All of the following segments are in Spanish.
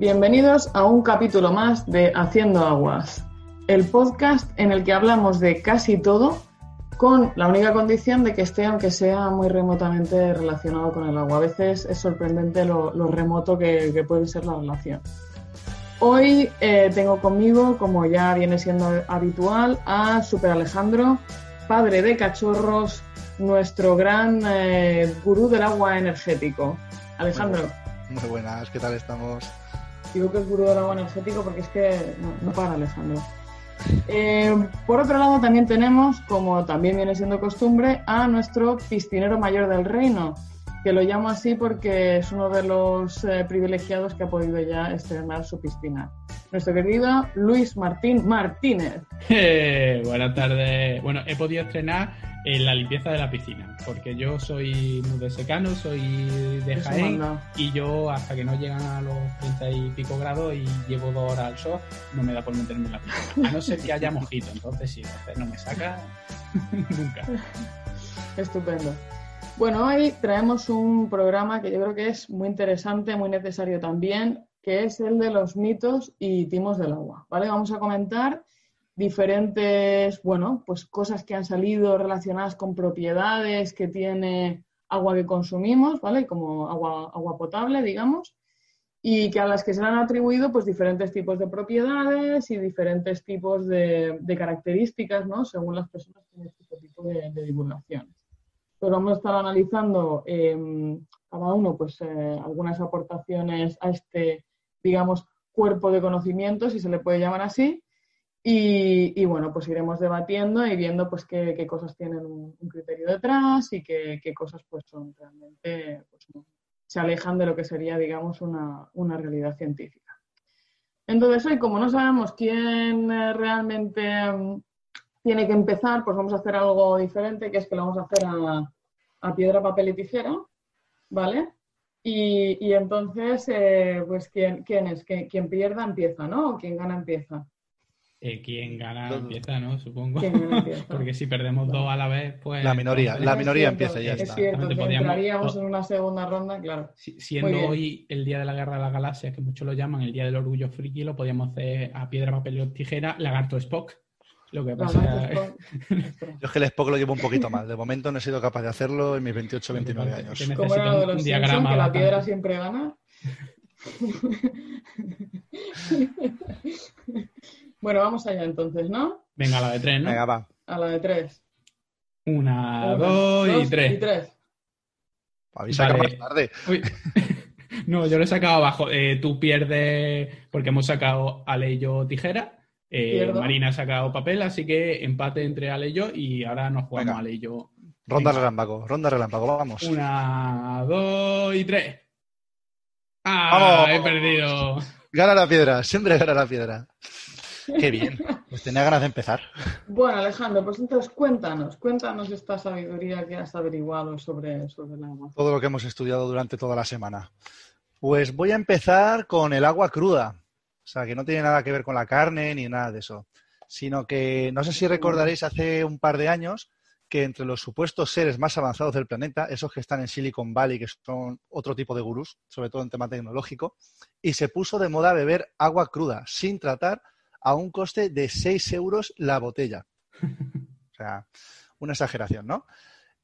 Bienvenidos a un capítulo más de Haciendo Aguas, el podcast en el que hablamos de casi todo con la única condición de que esté, aunque sea muy remotamente relacionado con el agua. A veces es sorprendente lo, remoto que, puede ser la relación. Hoy eh, tengo conmigo, como ya viene siendo habitual, a Super Alejandro, padre de cachorros, nuestro gran eh, gurú del agua energético. Alejandro. Muy buenas, ¿qué tal estamos? Digo que es gurú del agua energético porque es que no para Alejandro. Eh, por otro lado, también tenemos, como también viene siendo costumbre, a nuestro piscinero mayor del reino, que lo llamo así porque es uno de los eh, privilegiados que ha podido ya estrenar su piscina. Nuestro querido Luis Martín Martínez. Eh, buenas tardes. Bueno, he podido estrenar en la limpieza de la piscina, porque yo soy muy de secano, soy de Jaén y yo hasta que no llegan a los 30 y pico grados y llevo dos horas al sol, no me da por meterme en la piscina. A no ser que haya mojito, entonces sí, no me saca nunca. Estupendo. Bueno, hoy traemos un programa que yo creo que es muy interesante, muy necesario también, que es el de los mitos y timos del agua. ¿Vale? Vamos a comentar diferentes, bueno, pues cosas que han salido relacionadas con propiedades que tiene agua que consumimos, ¿vale? Como agua, agua potable, digamos, y que a las que se han atribuido pues diferentes tipos de propiedades y diferentes tipos de, características, ¿no? Según las personas que tienen este tipo de, de divulgaciones. Pues vamos a estar analizando em, cada uno pues eh, algunas aportaciones a este, digamos, cuerpo de conocimiento, si se le puede llamar así, y, bueno, pues iremos debatiendo y viendo pues qué, cosas tienen un, criterio detrás y qué, cosas pues son realmente, pues, se alejan de lo que sería, digamos, una, realidad científica. Entonces hoy, como no sabemos quién eh, realmente mm, tiene que empezar, pues vamos a hacer algo diferente, que es que lo vamos a hacer a, piedra, papel y tijera, ¿vale? Y, entonces, eh, pues, ¿quién, ¿quién es? ¿Quién pierda empieza, ¿no? O quien gana empieza. Eh, quien gana empieza, ¿no? Supongo. Porque si perdemos dos a la vez, pues. La minoría, la minoría empieza ya es Cierto, que entraríamos en una segunda ronda, claro. siendo hoy el día de la guerra de las galaxias, que muchos lo llaman el día del orgullo friki, lo podíamos hacer a piedra, papel y tijera, lagarto Spock. Lo que pasa Yo es que el Spock lo llevo un poquito mal. De momento no he sido capaz de hacerlo en mis 28 29 años. ¿Cómo era de los diagrama que la piedra siempre gana? Bueno, vamos allá entonces, ¿no? Venga, a la de tres, ¿no? Venga, va. A la de tres. Una, dos, y tres. Y tres. Habéis sacado más tarde. no, yo lo he sacado abajo. Eh, tú pierdes, porque hemos sacado Ale y yo tijera. Eh, Marina ha sacado papel, así que empate entre Ale y yo y ahora nos jugamos Ale y yo. Ronda relámpago, ronda relámpago, vamos. Una, dos y tres. ¡Ah! He perdido. Gana la piedra, siempre gana la piedra. Qué bien. Pues tenía ganas de empezar. Bueno, Alejandro, pues entonces cuéntanos, cuéntanos esta sabiduría que has averiguado sobre, sobre el agua. Todo lo que hemos estudiado durante toda la semana. Pues voy a empezar con el agua cruda. O sea, que no tiene nada que ver con la carne ni nada de eso. Sino que, no sé si recordaréis hace un par de años que entre los supuestos seres más avanzados del planeta, esos que están en Silicon Valley, que son otro tipo de gurús, sobre todo en tema tecnológico, y se puso de moda beber agua cruda, sin tratar a un coste de 6 euros la botella. O sea, una exageración, ¿no?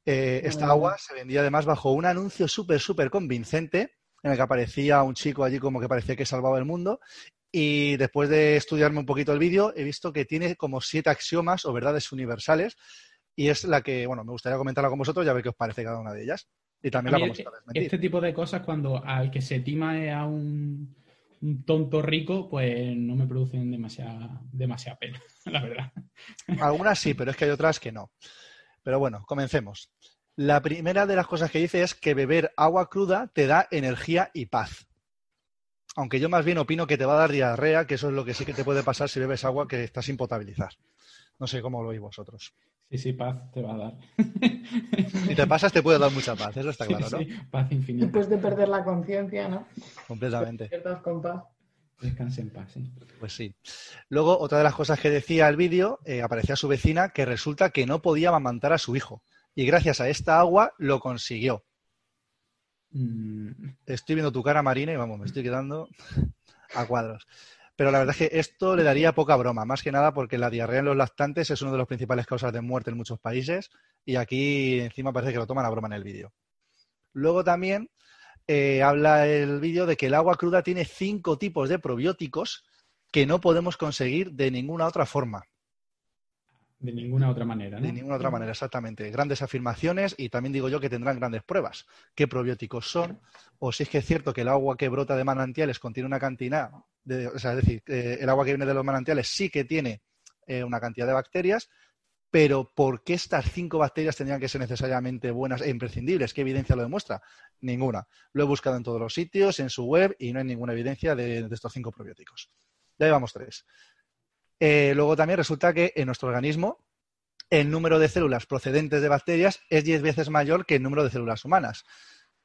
Eh, esta agua se vendía además bajo un anuncio súper, súper convincente en el que aparecía un chico allí como que parecía que salvaba el mundo. Y después de estudiarme un poquito el vídeo, he visto que tiene como siete axiomas o verdades universales. Y es la que, bueno, me gustaría comentarla con vosotros y a ver qué os parece cada una de ellas. Y también la vamos a desmentir. Este tipo de cosas, cuando al que se tima es a un un tonto rico, pues no me producen demasiada, demasiada pena, la verdad. Algunas sí, pero es que hay otras que no. Pero bueno, comencemos. La primera de las cosas que dice es que beber agua cruda te da energía y paz. Aunque yo más bien opino que te va a dar diarrea, que eso es lo que sí que te puede pasar si bebes agua que está sin potabilizar. No sé cómo lo veis vosotros. Sí, sí, paz te va a dar. Si te pasas, te puede dar mucha paz, eso está claro, ¿no? Sí, paz infinita. Después de perder la conciencia, ¿no? Completamente. con paz. Descanse en paz, sí. Pues sí. Luego, otra de las cosas que decía el vídeo, eh, aparecía su vecina que resulta que no podía amamantar a su hijo. Y gracias a esta agua lo consiguió. Mm. Estoy viendo tu cara, Marina, y vamos, me estoy quedando. a cuadros. Pero la verdad es que esto le daría poca broma, más que nada porque la diarrea en los lactantes es una de las principales causas de muerte en muchos países y aquí encima parece que lo toman a broma en el vídeo. Luego también eh, habla el vídeo de que el agua cruda tiene cinco tipos de probióticos que no podemos conseguir de ninguna otra forma. De ninguna otra manera, ¿no? De ninguna otra manera, exactamente. Grandes afirmaciones y también digo yo que tendrán grandes pruebas. ¿Qué probióticos son? O si es que es cierto que el agua que brota de manantiales contiene una cantidad, de, es decir, el agua que viene de los manantiales sí que tiene eh, una cantidad de bacterias, pero ¿por qué estas cinco bacterias tendrían que ser necesariamente buenas e imprescindibles? ¿Qué evidencia lo demuestra? Ninguna. Lo he buscado en todos los sitios, en su web, y no hay ninguna evidencia de, estos cinco probióticos. Ya llevamos tres. Eh, luego también resulta que en nuestro organismo el número de células procedentes de bacterias es 10 veces mayor que el número de células humanas.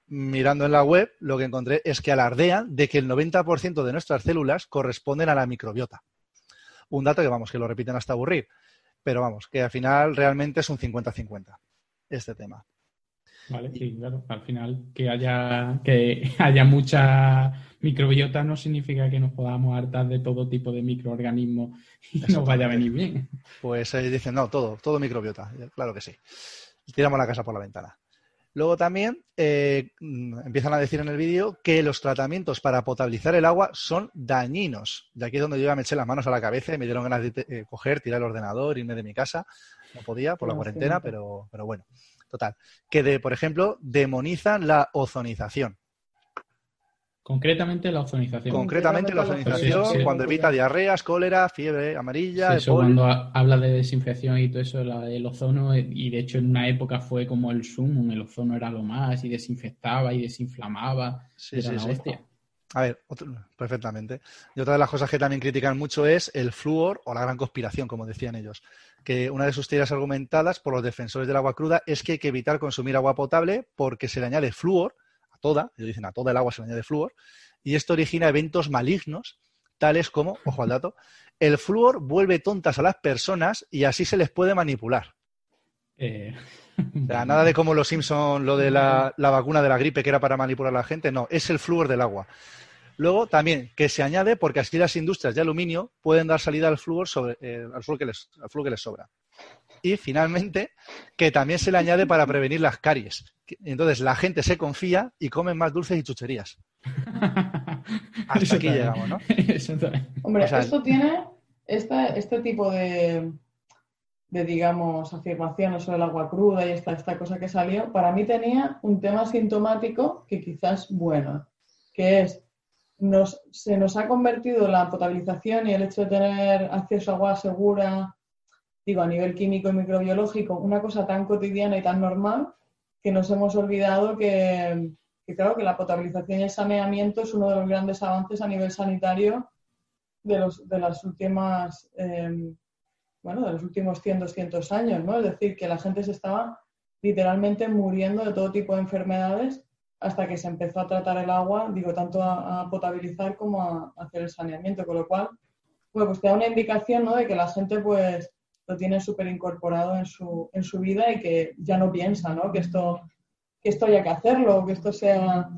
Mirando en la web, lo que encontré es que alardean de que el 90% de nuestras células corresponden a la microbiota. Un dato que, vamos, que lo repiten hasta aburrir. Pero vamos, que al final realmente es un 50-50 este tema. Vale, sí, claro. Al final que haya, que haya mucha microbiota no significa que nos podamos hartar de todo tipo de microorganismos y nos vaya a venir bien. Pues eh, dicen, no, todo, todo microbiota, claro que sí. Tiramos la casa por la ventana. Luego también eh, mm, empiezan a decir en el vídeo que los tratamientos para potabilizar el agua son dañinos. De aquí es donde yo ya me eché las manos a la cabeza y me dieron ganas de eh, coger, tirar el ordenador, irme de mi casa. No podía por la cuarentena, pero, pero bueno. Total. Que, de, por ejemplo, demonizan la ozonización. Concretamente la ozonización. Concretamente la ozonización, cuando evita diarreas, cólera, fiebre amarilla. eso cuando habla de desinfección y todo eso, la, el ozono, y de hecho en una época fue como el zoom, el ozono era lo más, y desinfectaba y desinflamaba. Sí, sí, sí. A ver, perfectamente. Y otra de las cosas que también critican mucho es el flúor o la gran conspiración, como decían ellos. Que una de sus teorías argumentadas por los defensores del agua cruda es que hay que evitar consumir agua potable porque se le añade flúor toda, ellos dicen a toda el agua se le añade flúor, y esto origina eventos malignos, tales como, ojo al dato, el flúor vuelve tontas a las personas y así se les puede manipular. Eh, nada de como los Simpson, lo de la, vacuna de la gripe que era para manipular a la gente, no, es el flúor del agua. Luego también que se añade porque así las industrias de aluminio pueden dar salida al flúor, sobre, eh, al, flúor que les, al flúor que les sobra. Y finalmente, que también se le añade para prevenir las caries. Entonces la gente se confía y come más dulces y chucherías. Hasta aquí llegamos, ¿no? Hombre, esto tiene este tipo de, de, digamos, afirmaciones sobre el agua cruda y esta, esta cosa que salió, para mí tenía un tema sintomático que quizás bueno, que es nos, se nos ha convertido la potabilización y el hecho de tener acceso a agua segura, digo, a nivel químico y microbiológico, una cosa tan cotidiana y tan normal que nos hemos olvidado que, claro, que la potabilización y el saneamiento es uno de los grandes avances a nivel sanitario de, los, de las últimas, em, bueno, de los últimos 100, 200 años, ¿no? Es decir, que la gente se estaba literalmente muriendo de todo tipo de enfermedades hasta que se empezó a tratar el agua, digo, tanto a, potabilizar como a, hacer el saneamiento, con lo cual, bueno, pues te da una indicación, ¿no? De que la gente, pues, lo tiene súper incorporado en su, en su vida y que ya no piensa, ¿no? Que esto, que esto haya que hacerlo, que esto sea...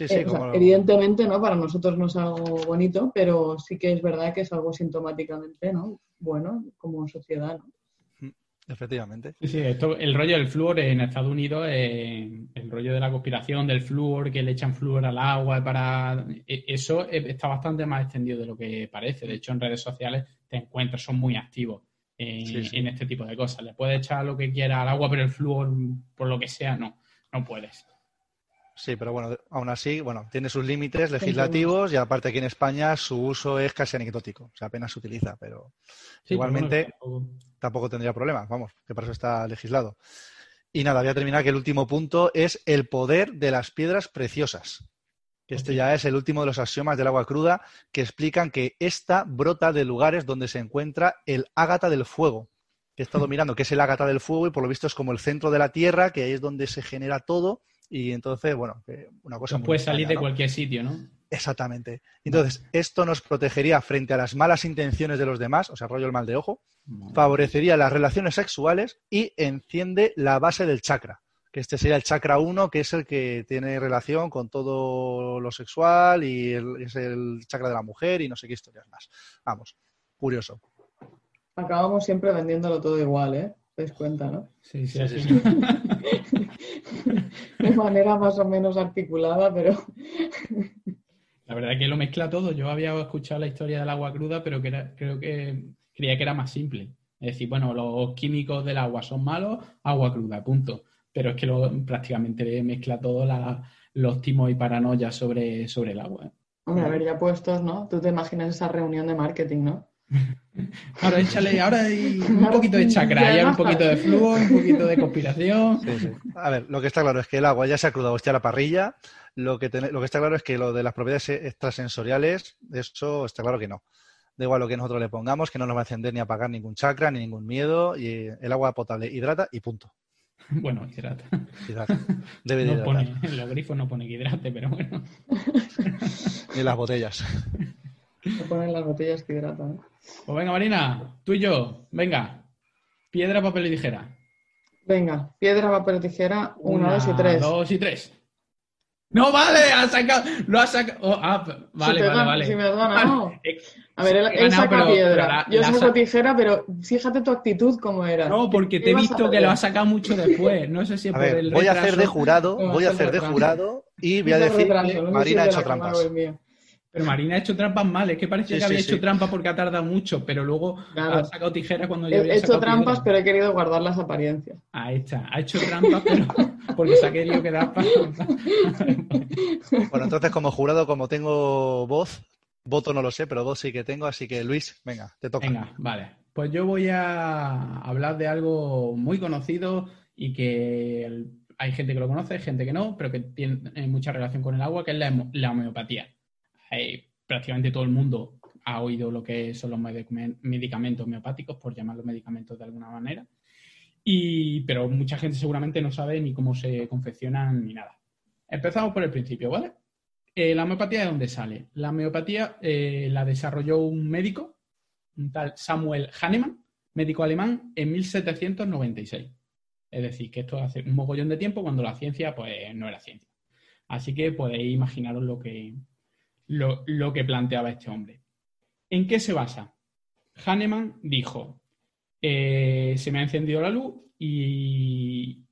Eh, evidentemente, ¿no? Para nosotros no es algo bonito, pero sí que es verdad que es algo sintomáticamente, ¿no? Bueno, como sociedad, ¿no? Efectivamente. Sí, sí, esto, el rollo del flúor en Estados Unidos, eh, el rollo de la conspiración del flúor, que le echan flúor al agua para... E, eso está bastante más extendido de lo que parece. De hecho, en redes sociales te encuentras, son muy activos en, este tipo de cosas. Le puedes echar lo que quiera al agua, pero el flúor, por lo que sea, no, no puedes. Sí, pero bueno, aún así, bueno, tiene sus límites legislativos y aparte aquí en España su uso es casi anecdótico, o sea, apenas se utiliza, pero igualmente tampoco... tendría problemas, vamos, que para eso está legislado. Y nada, voy a terminar que el último punto es el poder de las piedras preciosas. Este ya es el último de los axiomas del agua cruda que explican que esta brota de lugares donde se encuentra el ágata del fuego. Que he estado mirando que es el ágata del fuego y por lo visto es como el centro de la tierra, que ahí es donde se genera todo. Y entonces, bueno, una cosa. No puede salir de cualquier sitio, ¿no? Exactamente. Entonces, esto nos protegería frente a las malas intenciones de los demás, o sea, rollo el mal de ojo, favorecería las relaciones sexuales y enciende la base del chakra, que este sería el chakra 1, que es el que tiene relación con todo lo sexual y es el chakra de la mujer y no sé qué historias más. Vamos, curioso. Acabamos siempre vendiéndolo todo igual, ¿eh? ¿Te das cuenta, no? Sí, sí, sí. de manera más o menos articulada, pero... La verdad es que lo mezcla todo. Yo había escuchado la historia del agua cruda, pero que creo que creía que era más simple. Es decir, bueno, los químicos del agua son malos, agua cruda, punto. Pero es que lo, prácticamente mezcla todo los timos y paranoias sobre, sobre el agua. Hombre, a ver, ya puestos, ¿no? Tú te imaginas esa reunión de marketing, ¿no? Ahora échale, ahora hay un poquito de chakra, un poquito de flujo, un poquito de conspiración. A ver, lo que está claro es que el agua ya se ha crudado esté a la parrilla. Lo que, lo que está claro es que lo de las propiedades extrasensoriales, eso está claro que no. Da igual lo que nosotros le pongamos, que no nos va a encender ni apagar ningún chakra, ni ningún miedo. Y el agua potable hidrata y punto. Bueno, hidrata. hidrata. Debe de Pone, en los grifos no pone que hidrate, pero bueno. ni las botellas. No ponen las botellas que hidratan. Pues venga, Marina, tú y yo. Venga. Piedra, papel y tijera. Venga, piedra, papel y tijera. Una, dos y tres. Dos y tres. No, vale, ha sacado, lo ha sacado. Oh, ah, vale, vale, vale. Si me has ganado. A ver, él, saca piedra. Yo saco tijera, pero fíjate tu actitud cómo era. No, porque te he visto que lo has sacado mucho después. No sé si es por el Voy a hacer de jurado, voy a hacer de jurado y voy a decir que Marina ha hecho trampas. Pero Marina ha hecho trampas mal, es que parece que había hecho trampas porque ha tardado mucho, pero luego ha sacado tijera cuando ya había He hecho trampas, pero he querido guardar las apariencias. Ahí está, ha hecho trampas, pero porque se ha querido quedar para... Bueno, entonces como jurado, como tengo voz, voto no lo sé, pero voz sí que tengo, así que Luis, venga, te toca. Venga, vale. Pues yo voy a hablar de algo muy conocido y que hay gente que lo conoce, hay gente que no, pero que tiene mucha relación con el agua, que es la homeopatía prácticamente todo el mundo ha oído lo que son los medicamentos homeopáticos, por llamarlos medicamentos de alguna manera. Y, pero mucha gente seguramente no sabe ni cómo se confeccionan ni nada. Empezamos por el principio, ¿vale? Eh, ¿La homeopatía de dónde sale? La homeopatía eh, la desarrolló un médico, un tal Samuel Hahnemann, médico alemán, en 1796. Es decir, que esto hace un mogollón de tiempo cuando la ciencia pues no era ciencia. Así que podéis imaginaros lo que, lo, que planteaba este hombre. ¿En qué se basa? Hahnemann dijo, eh, se me ha encendido la luz y,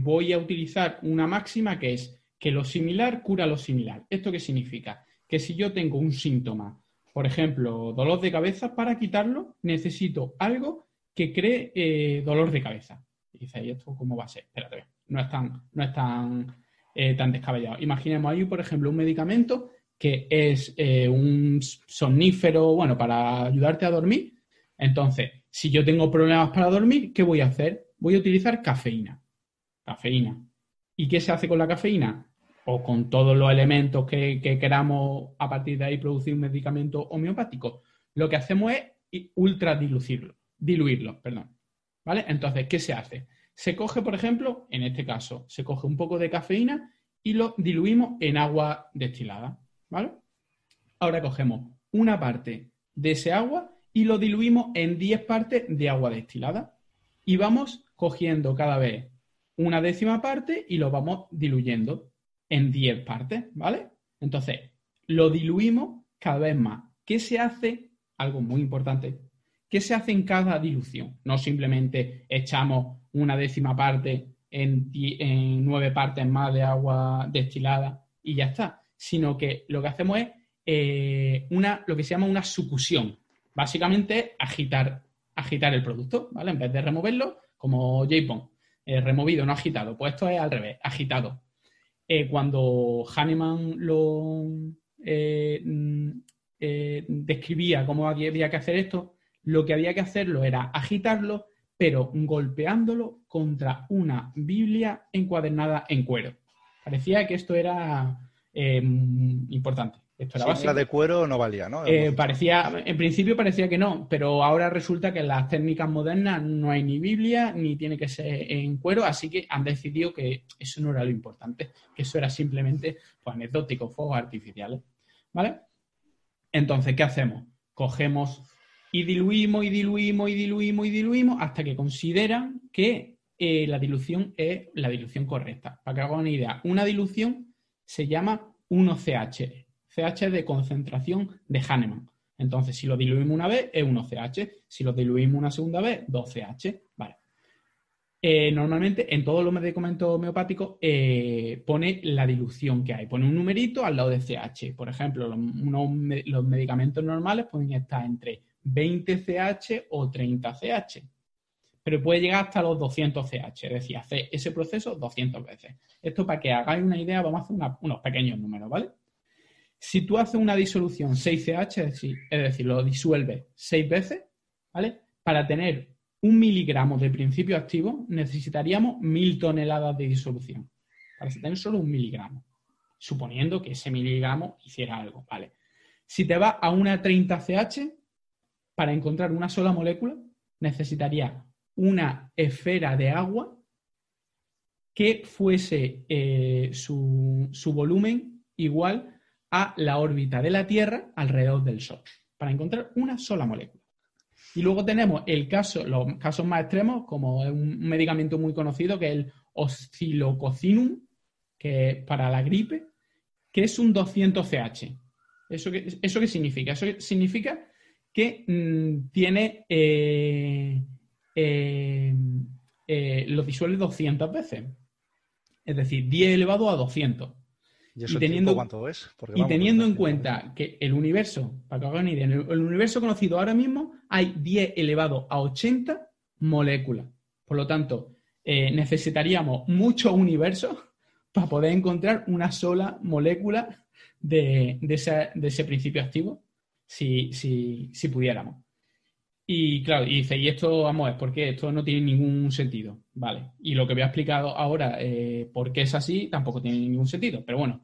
voy a utilizar una máxima que es que lo similar cura lo similar. ¿Esto qué significa? Que si yo tengo un síntoma, por ejemplo, dolor de cabeza, para quitarlo necesito algo que cree eh, dolor de cabeza. Y dice, ¿y esto cómo va a ser? Espérate, no es tan, no es tan, eh, tan descabellado. Imaginemos ahí, por ejemplo, un medicamento que es eh, un somnífero, bueno, para ayudarte a dormir. Entonces, si yo tengo problemas para dormir, ¿qué voy a hacer? Voy a utilizar cafeína. Cafeína. ¿Y qué se hace con la cafeína? O con todos los elementos que, queramos a partir de ahí producir un medicamento homeopático. Lo que hacemos es ultra diluirlo, diluirlo, perdón. ¿Vale? Entonces, ¿qué se hace? Se coge, por ejemplo, en este caso, se coge un poco de cafeína y lo diluimos en agua destilada. ¿Vale? Ahora cogemos una parte de ese agua y lo diluimos en 10 partes de agua destilada. Y vamos cogiendo cada vez una décima parte y lo vamos diluyendo en 10 partes, ¿vale? Entonces, lo diluimos cada vez más. ¿Qué se hace? Algo muy importante. ¿Qué se hace en cada dilución? No simplemente echamos una décima parte en, en nueve partes más de agua destilada y ya está, sino que lo que hacemos es eh, una, lo que se llama una sucusión. Básicamente, agitar, agitar el producto, ¿vale? En vez de removerlo, como J-Pong, eh, removido, no agitado. Pues esto es al revés, agitado. Eh, cuando Hahnemann lo mm, describía cómo había que hacer esto, lo que había que hacerlo era agitarlo, pero golpeándolo contra una Biblia encuadernada en cuero. Parecía que esto era eh, importante. Esto era la de cuero no valía, ¿no? Eh, parecía, en principio parecía que no, pero ahora resulta que en las técnicas modernas no hay ni Biblia ni tiene que ser en cuero, así que han decidido que eso no era lo importante, que eso era simplemente pues, anecdótico, fuegos artificiales. ¿Vale? Entonces, ¿qué hacemos? Cogemos y diluimos y diluimos y diluimos y diluimos hasta que consideran que eh, la dilución es la dilución correcta. Para que hagan una idea, una dilución se llama 1CH. CH de concentración de Hahnemann. Entonces, si lo diluimos una vez, es 1CH. Si lo diluimos una segunda vez, 2CH. Vale. Eh, normalmente en todos los medicamentos homeopáticos eh, pone la dilución que hay. Pone un numerito al lado de CH. Por ejemplo, los, medicamentos normales pueden estar entre 20 CH o 30 CH. Pero puede llegar hasta los 200 CH. Es decir, hace ese proceso 200 veces. Esto para que hagáis una idea, vamos a hacer unos pequeños números, ¿vale? Si tú haces una disolución 6CH, es decir, es decir, lo disuelves 6 veces, ¿vale? Para tener un miligramo de principio activo necesitaríamos mil toneladas de disolución. Para tener solo un miligramo. Suponiendo que ese miligramo hiciera algo, ¿vale? Si te vas a una 30CH, para encontrar una sola molécula, necesitaría una esfera de agua que fuese eh, su, su volumen igual a la órbita de la Tierra alrededor del Sol, para encontrar una sola molécula. Y luego tenemos el caso, los casos más extremos, como un medicamento muy conocido que es el oscilococinum, que es para la gripe, que es un 200CH. ¿Eso qué, ¿Eso qué significa? Eso significa que mm, tiene eh, eh, eh, lo disuelve 200 veces. Es decir, 10 elevado a 200. ¿Y, teniendo, cuánto es? y teniendo en cuenta que el universo, para que hagan una idea, en el, universo conocido ahora mismo hay 10 elevado a 80 moléculas. Por lo tanto, eh, necesitaríamos muchos universos para poder encontrar una sola molécula de, ese, principio activo, si, si, pudiéramos. Y claro, y dice, y esto, vamos, es porque esto no tiene ningún sentido, ¿vale? Y lo que voy a explicar ahora, eh, por qué es así, tampoco tiene ningún sentido. Pero bueno,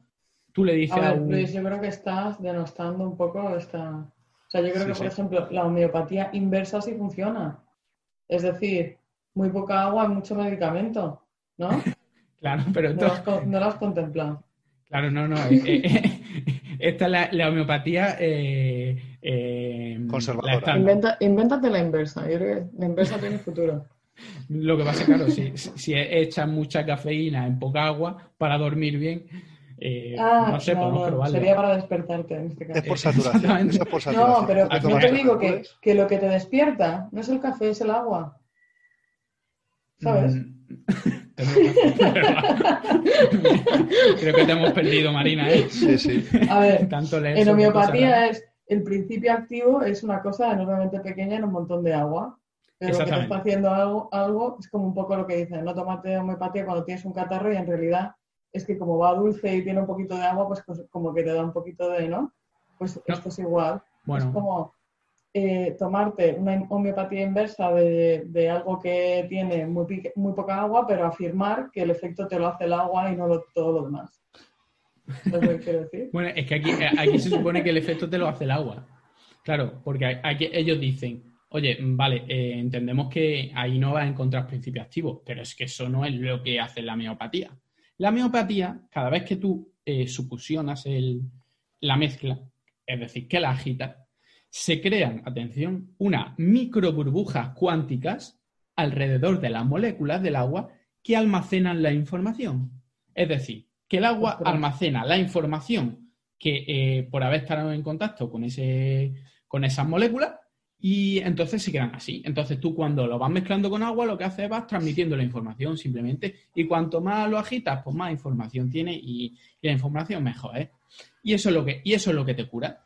tú le dices a, ver, yo creo que estás denostando un poco esta... O sea, yo creo que, por ejemplo, la homeopatía inversa sí funciona. Es decir, muy poca agua y mucho medicamento, ¿no? claro, pero no, lo has, contemplado. Claro, no, no. Eh, eh, esta es la, homeopatía eh, conservadora. Inventa, invéntate la inversa. Yo creo que la inversa tiene futuro. Lo que pasa, claro, si, si echas mucha cafeína en poca agua para dormir bien, eh, ah, no sé, no, Sería para despertarte en este caso. Es por saturación. es por saturación. No, pero yo te digo que, que, lo que te despierta no es el café, es el agua. ¿Sabes? Mm. Creo que te hemos perdido, Marina. ¿eh? Sí, sí. A ver, en homeopatía es el principio activo es una cosa enormemente pequeña en un montón de agua. Pero que te está haciendo algo, algo es como un poco lo que dicen, no tomate homeopatía cuando tienes un catarro y en realidad es que como va dulce y tiene un poquito de agua, pues, pues como que te da un poquito de, ¿no? Pues esto es igual. Es como eh, tomarte una homeopatía inversa de, algo que tiene muy, poca agua, pero afirmar que el efecto te lo hace el agua y no todo lo demás. Bueno, es que aquí, eh, aquí se supone que el efecto te lo hace el agua. Claro, porque aquí ellos dicen, oye, vale, eh, entendemos que ahí no vas a encontrar principio activo, pero es que eso no es lo que hace la homeopatía. La miopatía, cada vez que tú eh, supusionas la mezcla, es decir, que la agitas, se crean, atención, unas microburbujas cuánticas alrededor de las moléculas del agua que almacenan la información. Es decir, que el agua almacena la información que eh, por haber estado en contacto con, ese, con esas moléculas y entonces se quedan así. Entonces tú cuando lo vas mezclando con agua, lo que haces es vas transmitiendo la información simplemente. Y cuanto más lo agitas, pues más información tiene y, la información mejor, ¿eh? Y eso es lo que, y eso es lo que te cura,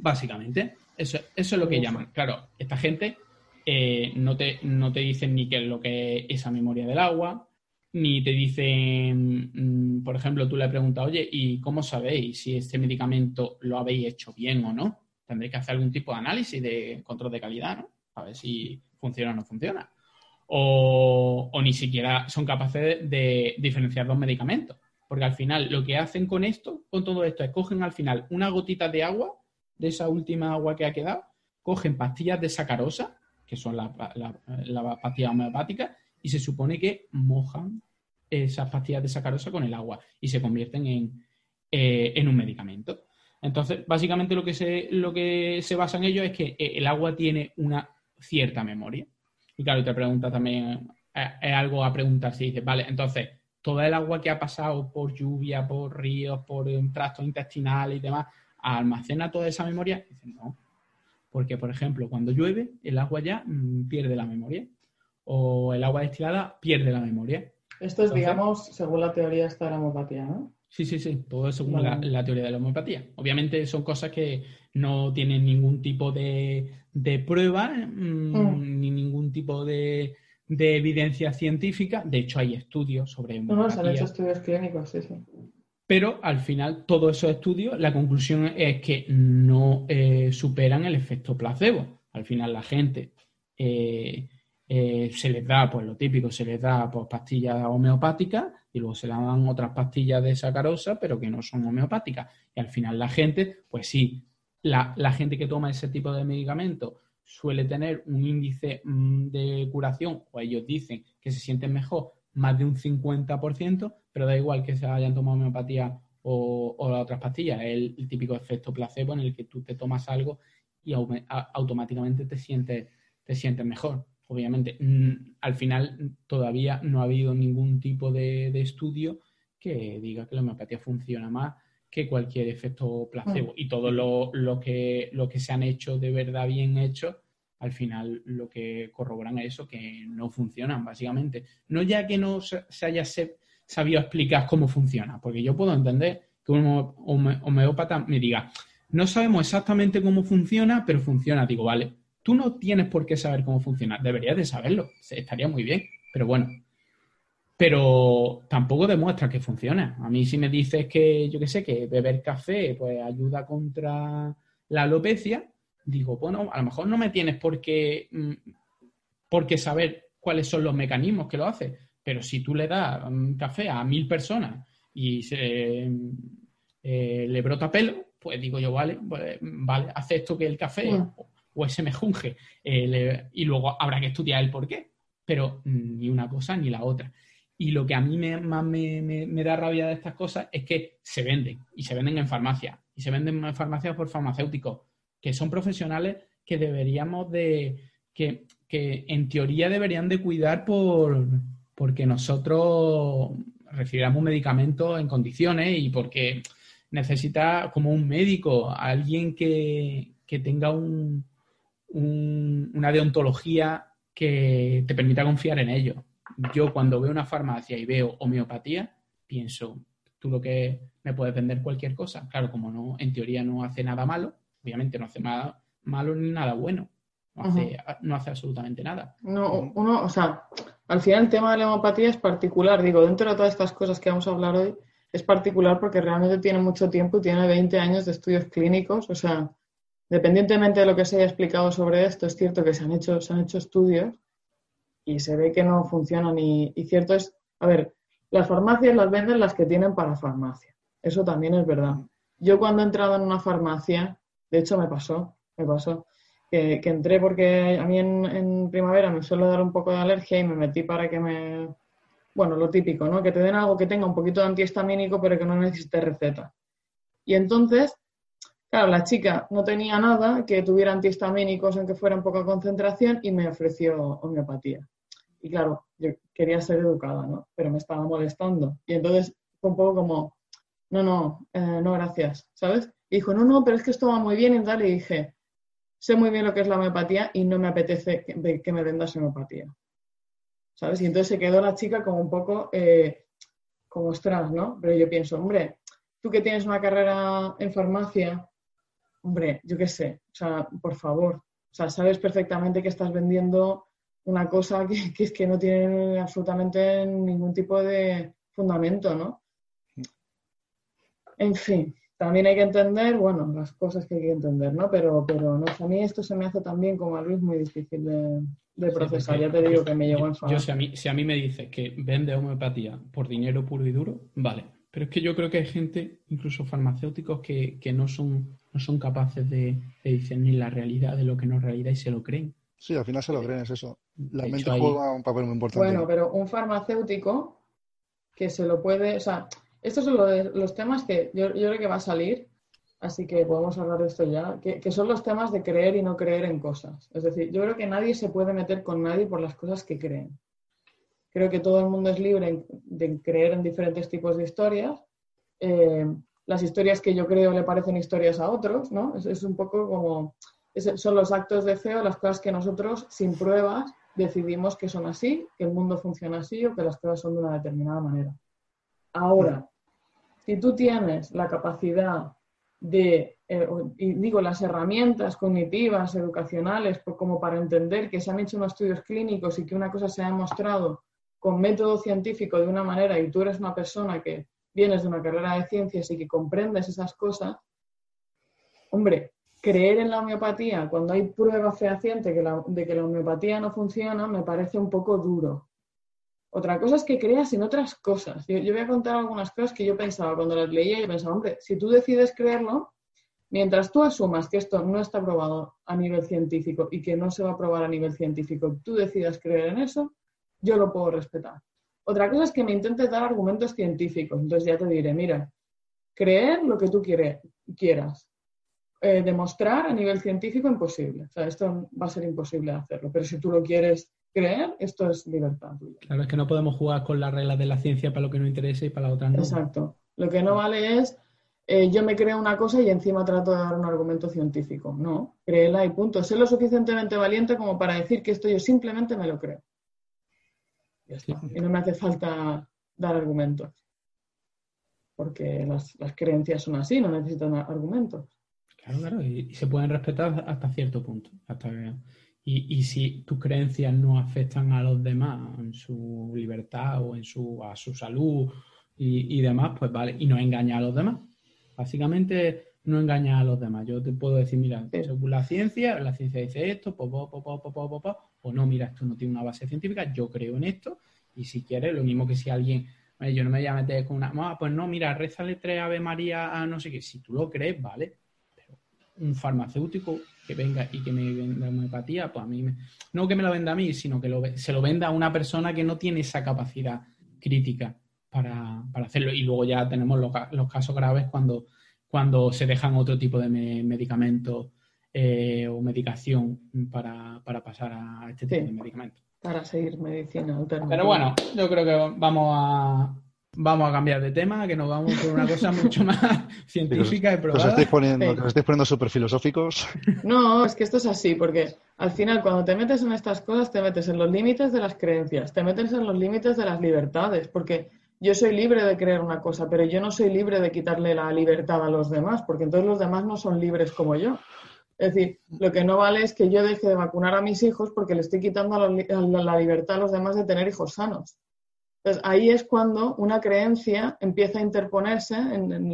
básicamente. Eso, eso es lo que llaman. Claro, esta gente eh, no, te, no te dicen ni qué es lo que es esa memoria del agua, ni te dicen, mm, por ejemplo, tú le preguntas, oye, ¿y cómo sabéis si este medicamento lo habéis hecho bien o no? tendréis que hacer algún tipo de análisis de control de calidad, ¿no? A ver si funciona o no funciona. O, ni siquiera son capaces de, diferenciar dos medicamentos. Porque al final lo que hacen con esto, con todo esto, es cogen al final una gotita de agua, de esa última agua que ha quedado, cogen pastillas de sacarosa, que son las la, pastillas homeopáticas, y se supone que mojan esas pastillas de sacarosa con el agua y se convierten en, eh, en un medicamento. Entonces, básicamente lo que se, lo que se basa en ello es que eh, el agua tiene una cierta memoria. Y claro, te pregunta también es algo a preguntarse. Dice, vale, entonces, toda el agua que ha pasado por lluvia, por ríos, por tractos intestinales y demás, ¿almacena toda esa memoria? Dice, no. Porque, por ejemplo, cuando llueve, el agua ya mm, pierde la memoria. O el agua destilada pierde la memoria. Esto es, digamos, según la teoría esta de la homopatía, ¿no? Sí, sí, sí, todo es según la, teoría de la homeopatía. Obviamente son cosas que no tienen ningún tipo de, prueba mm, mm. ni ningún tipo de, evidencia científica. De hecho, hay estudios sobre homeopatía. No, no, se han hecho estudios clínicos, sí, sí. Pero al final, todos esos estudios, la conclusión es que no eh, superan el efecto placebo. Al final, la gente eh, eh, se les da, pues lo típico, se les da pues, pastillas homeopáticas y luego se le dan otras pastillas de sacarosa, pero que no son homeopáticas. Y al final la gente, pues sí, la, gente que toma ese tipo de medicamentos suele tener un índice mm, de curación, o ellos dicen que se sienten mejor, más de un 50%, pero da igual que se hayan tomado homeopatía o, o otras pastillas, es el, típico efecto placebo en el que tú te tomas algo y automáticamente te sientes, te sientes mejor obviamente, mm, al final todavía no ha habido ningún tipo de, estudio que diga que la homeopatía funciona más que cualquier efecto placebo. Mm. Y todo lo, que, lo que se han hecho de verdad bien hecho, al final lo que corroboran es eso, que no funcionan, básicamente. No ya que no se, haya sabido explicar cómo funciona, porque yo puedo entender que un homeópata me diga, no sabemos exactamente cómo funciona, pero funciona. Digo, vale, Tú no tienes por qué saber cómo funciona, deberías de saberlo, estaría muy bien, pero bueno. Pero tampoco demuestra que funciona. A mí si me dices que, yo qué sé, que beber café pues ayuda contra la alopecia, digo, bueno, a lo mejor no me tienes por qué, mm, por qué saber cuáles son los mecanismos que lo hace, pero si tú le das café a mil personas y se, eh, le brota pelo, pues digo yo, vale, pues, vale, acepto que el café o ese mejunje, eh, y luego habrá que estudiar el por qué, pero ni una cosa ni la otra. Y lo que a mí me, más me, da rabia de estas cosas es que se venden, y se venden en farmacia, y se venden en farmacias por farmacéuticos, que son profesionales que deberíamos de, que, en teoría deberían de cuidar por, porque nosotros recibiéramos medicamentos en condiciones y porque necesita como un médico, alguien que tenga un, una deontología que te permita confiar en ello. Yo cuando veo una farmacia y veo homeopatía, pienso, tú lo que me puedes vender cualquier cosa. Claro, como no, en teoría no hace nada malo, obviamente no hace nada malo ni nada bueno. No hace, no hace absolutamente nada. No, uno, o sea, al final el tema de la homeopatía es particular. Digo, dentro de todas estas cosas que vamos a hablar hoy, es particular porque realmente tiene mucho tiempo y tiene 20 años de estudios clínicos. O sea, Dependientemente de lo que se haya explicado sobre esto, es cierto que se han hecho, se han hecho estudios y se ve que no funcionan. Y, cierto es, a ver, las farmacias las venden las que tienen para farmacia. Eso también es verdad. Yo cuando he entrado en una farmacia, de hecho me pasó, me pasó, que, entré porque a mí en, primavera me suele dar un poco de alergia y me metí para que me, bueno, lo típico, ¿no? Que te den algo que tenga un poquito de antihistamínico pero que no necesite receta. Y entonces Claro, la chica no tenía nada que tuviera antihistamínicos aunque fuera en poca concentración y me ofreció homeopatía. Y claro, yo quería ser educada, ¿no? Pero me estaba molestando. Y entonces fue un poco como, no, no, eh, no, gracias, ¿sabes? Dijo, no, no, pero es que esto va muy bien y tal. Y dije, sé muy bien lo que es la homeopatía y no me apetece que, me vendas homeopatía. ¿Sabes? Y entonces se quedó la chica como un poco, eh, como ostras, ¿no? Pero yo pienso, hombre, tú que tienes una carrera en farmacia, hombre, yo qué sé, o sea, por favor, o sea, sabes perfectamente que estás vendiendo una cosa que, es que no tiene absolutamente ningún tipo de fundamento, ¿no? En fin, también hay que entender, bueno, las cosas que hay que entender, ¿no? Pero, pero no, a mí esto se me hace también como a Luis muy difícil de, procesar. ya te digo que me llevo en Yo, si a, mí, si a mí me dice que vende homeopatía por dinero puro y duro, vale. Pero es que yo creo que hay gente, incluso farmacéuticos, que, que no son no son capaces de, discernir la realidad de lo que no es realidad y se lo creen. Sí, al final se lo creen, es eso. La mente juega un papel muy importante. Bueno, pero un farmacéutico que se lo puede, o sea, estos son los, temas que yo, creo que va a salir, así que podemos hablar de esto ya, que, son los temas de creer y no creer en cosas. Es decir, yo creo que nadie se puede meter con nadie por las cosas que creen. creo que todo el mundo es libre de creer en diferentes tipos de historias. Eh, las historias que yo creo le parecen historias a otros, ¿no? Es, un poco como, son los actos de fe o las cosas que nosotros, sin pruebas, decidimos que son así, que el mundo funciona así o que las cosas son de una determinada manera. Ahora, si tú tienes la capacidad de, eh, y digo, las herramientas cognitivas, educacionales, como para entender que se han hecho unos estudios clínicos y que una cosa se ha demostrado con método científico de una manera y tú eres una persona que vienes de una carrera de ciencias y que comprendes esas cosas, hombre, creer en la homeopatía cuando hay prueba fehaciente de que la homeopatía no funciona me parece un poco duro. Otra cosa es que creas en otras cosas. Yo, voy a contar algunas cosas que yo pensaba cuando las leía y pensaba, hombre, si tú decides creerlo, mientras tú asumas que esto no está probado a nivel científico y que no se va a probar a nivel científico, tú decidas creer en eso, yo lo puedo respetar. Otra cosa es que me intentes dar argumentos científicos. Entonces ya te diré, mira, creer lo que tú quieras. Eh, demostrar a nivel científico imposible. O sea, esto va a ser imposible hacerlo. Pero si tú lo quieres creer, esto es libertad Claro, es que no podemos jugar con las reglas de la ciencia para lo que nos interesa y para la otra no. Exacto. Lo que no vale es eh, yo me creo una cosa y encima trato de dar un argumento científico. No, créela y punto. Sé lo suficientemente valiente como para decir que esto yo simplemente me lo creo. Y no me hace falta dar argumentos. Porque las, creencias son así, no necesitan argumentos. Claro, claro, y, se pueden respetar hasta cierto punto. Hasta y, si tus creencias no afectan a los demás en su libertad o en su, a su salud y, demás, pues vale, y no engaña a los demás. Básicamente no engaña a los demás. Yo te puedo decir, mira, según la ciencia, la ciencia dice esto, po, po, po, o no, mira, esto no tiene una base científica, yo creo en esto, y si quieres, lo mismo que si alguien, yo no me voy a meter con una, ah, pues no, mira, rézale tres Ave María a no sé qué, si tú lo crees, vale, pero un farmacéutico que venga y que me venda homeopatía, pues a mí, me, no que me lo venda a mí, sino que se lo venda a una persona que no tiene esa capacidad crítica para, hacerlo. Y luego ya tenemos los, casos graves cuando, cuando se dejan otro tipo de medicamentos eh, o medicación para, pasar a este tipo de medicamentos. Para seguir medicina Pero bueno, yo creo que vamos a, vamos a cambiar de tema, que nos vamos por una cosa mucho más científica y probada. Os estáis poniendo, estáis poniendo súper filosóficos. No, es que esto es así, porque al final cuando te metes en estas cosas, te metes en los límites de las creencias, te metes en los límites de las libertades, porque yo soy libre de creer una cosa, pero yo no soy libre de quitarle la libertad a los demás, porque entonces los demás no son libres como yo. Es decir, lo que no vale es que yo deje de vacunar a mis hijos porque le estoy quitando la, libertad a los demás de tener hijos sanos. Entonces, ahí es cuando una creencia empieza a interponerse en,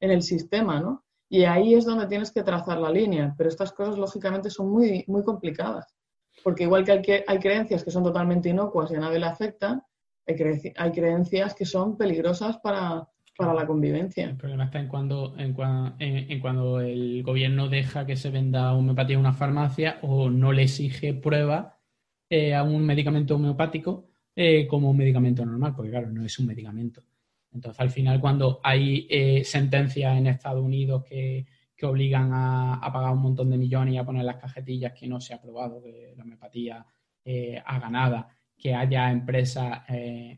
el sistema, ¿no? Y ahí es donde tienes que trazar la línea. Pero estas cosas, lógicamente, son muy, muy complicadas. Porque igual que hay, creencias que son totalmente inocuas y a nadie le afectan, hay creencias que son peligrosas para, para la convivencia. El problema está en cuando, en, cuando el gobierno deja que se venda homeopatía en una farmacia o no le exige prueba eh, a un medicamento homeopático eh, como un medicamento normal, porque claro, no es un medicamento. Entonces, al final, cuando hay eh, sentencias en Estados Unidos que, obligan a, pagar un montón de millones y a poner las cajetillas que no se ha probado que la homeopatía haga nada, que haya empresas,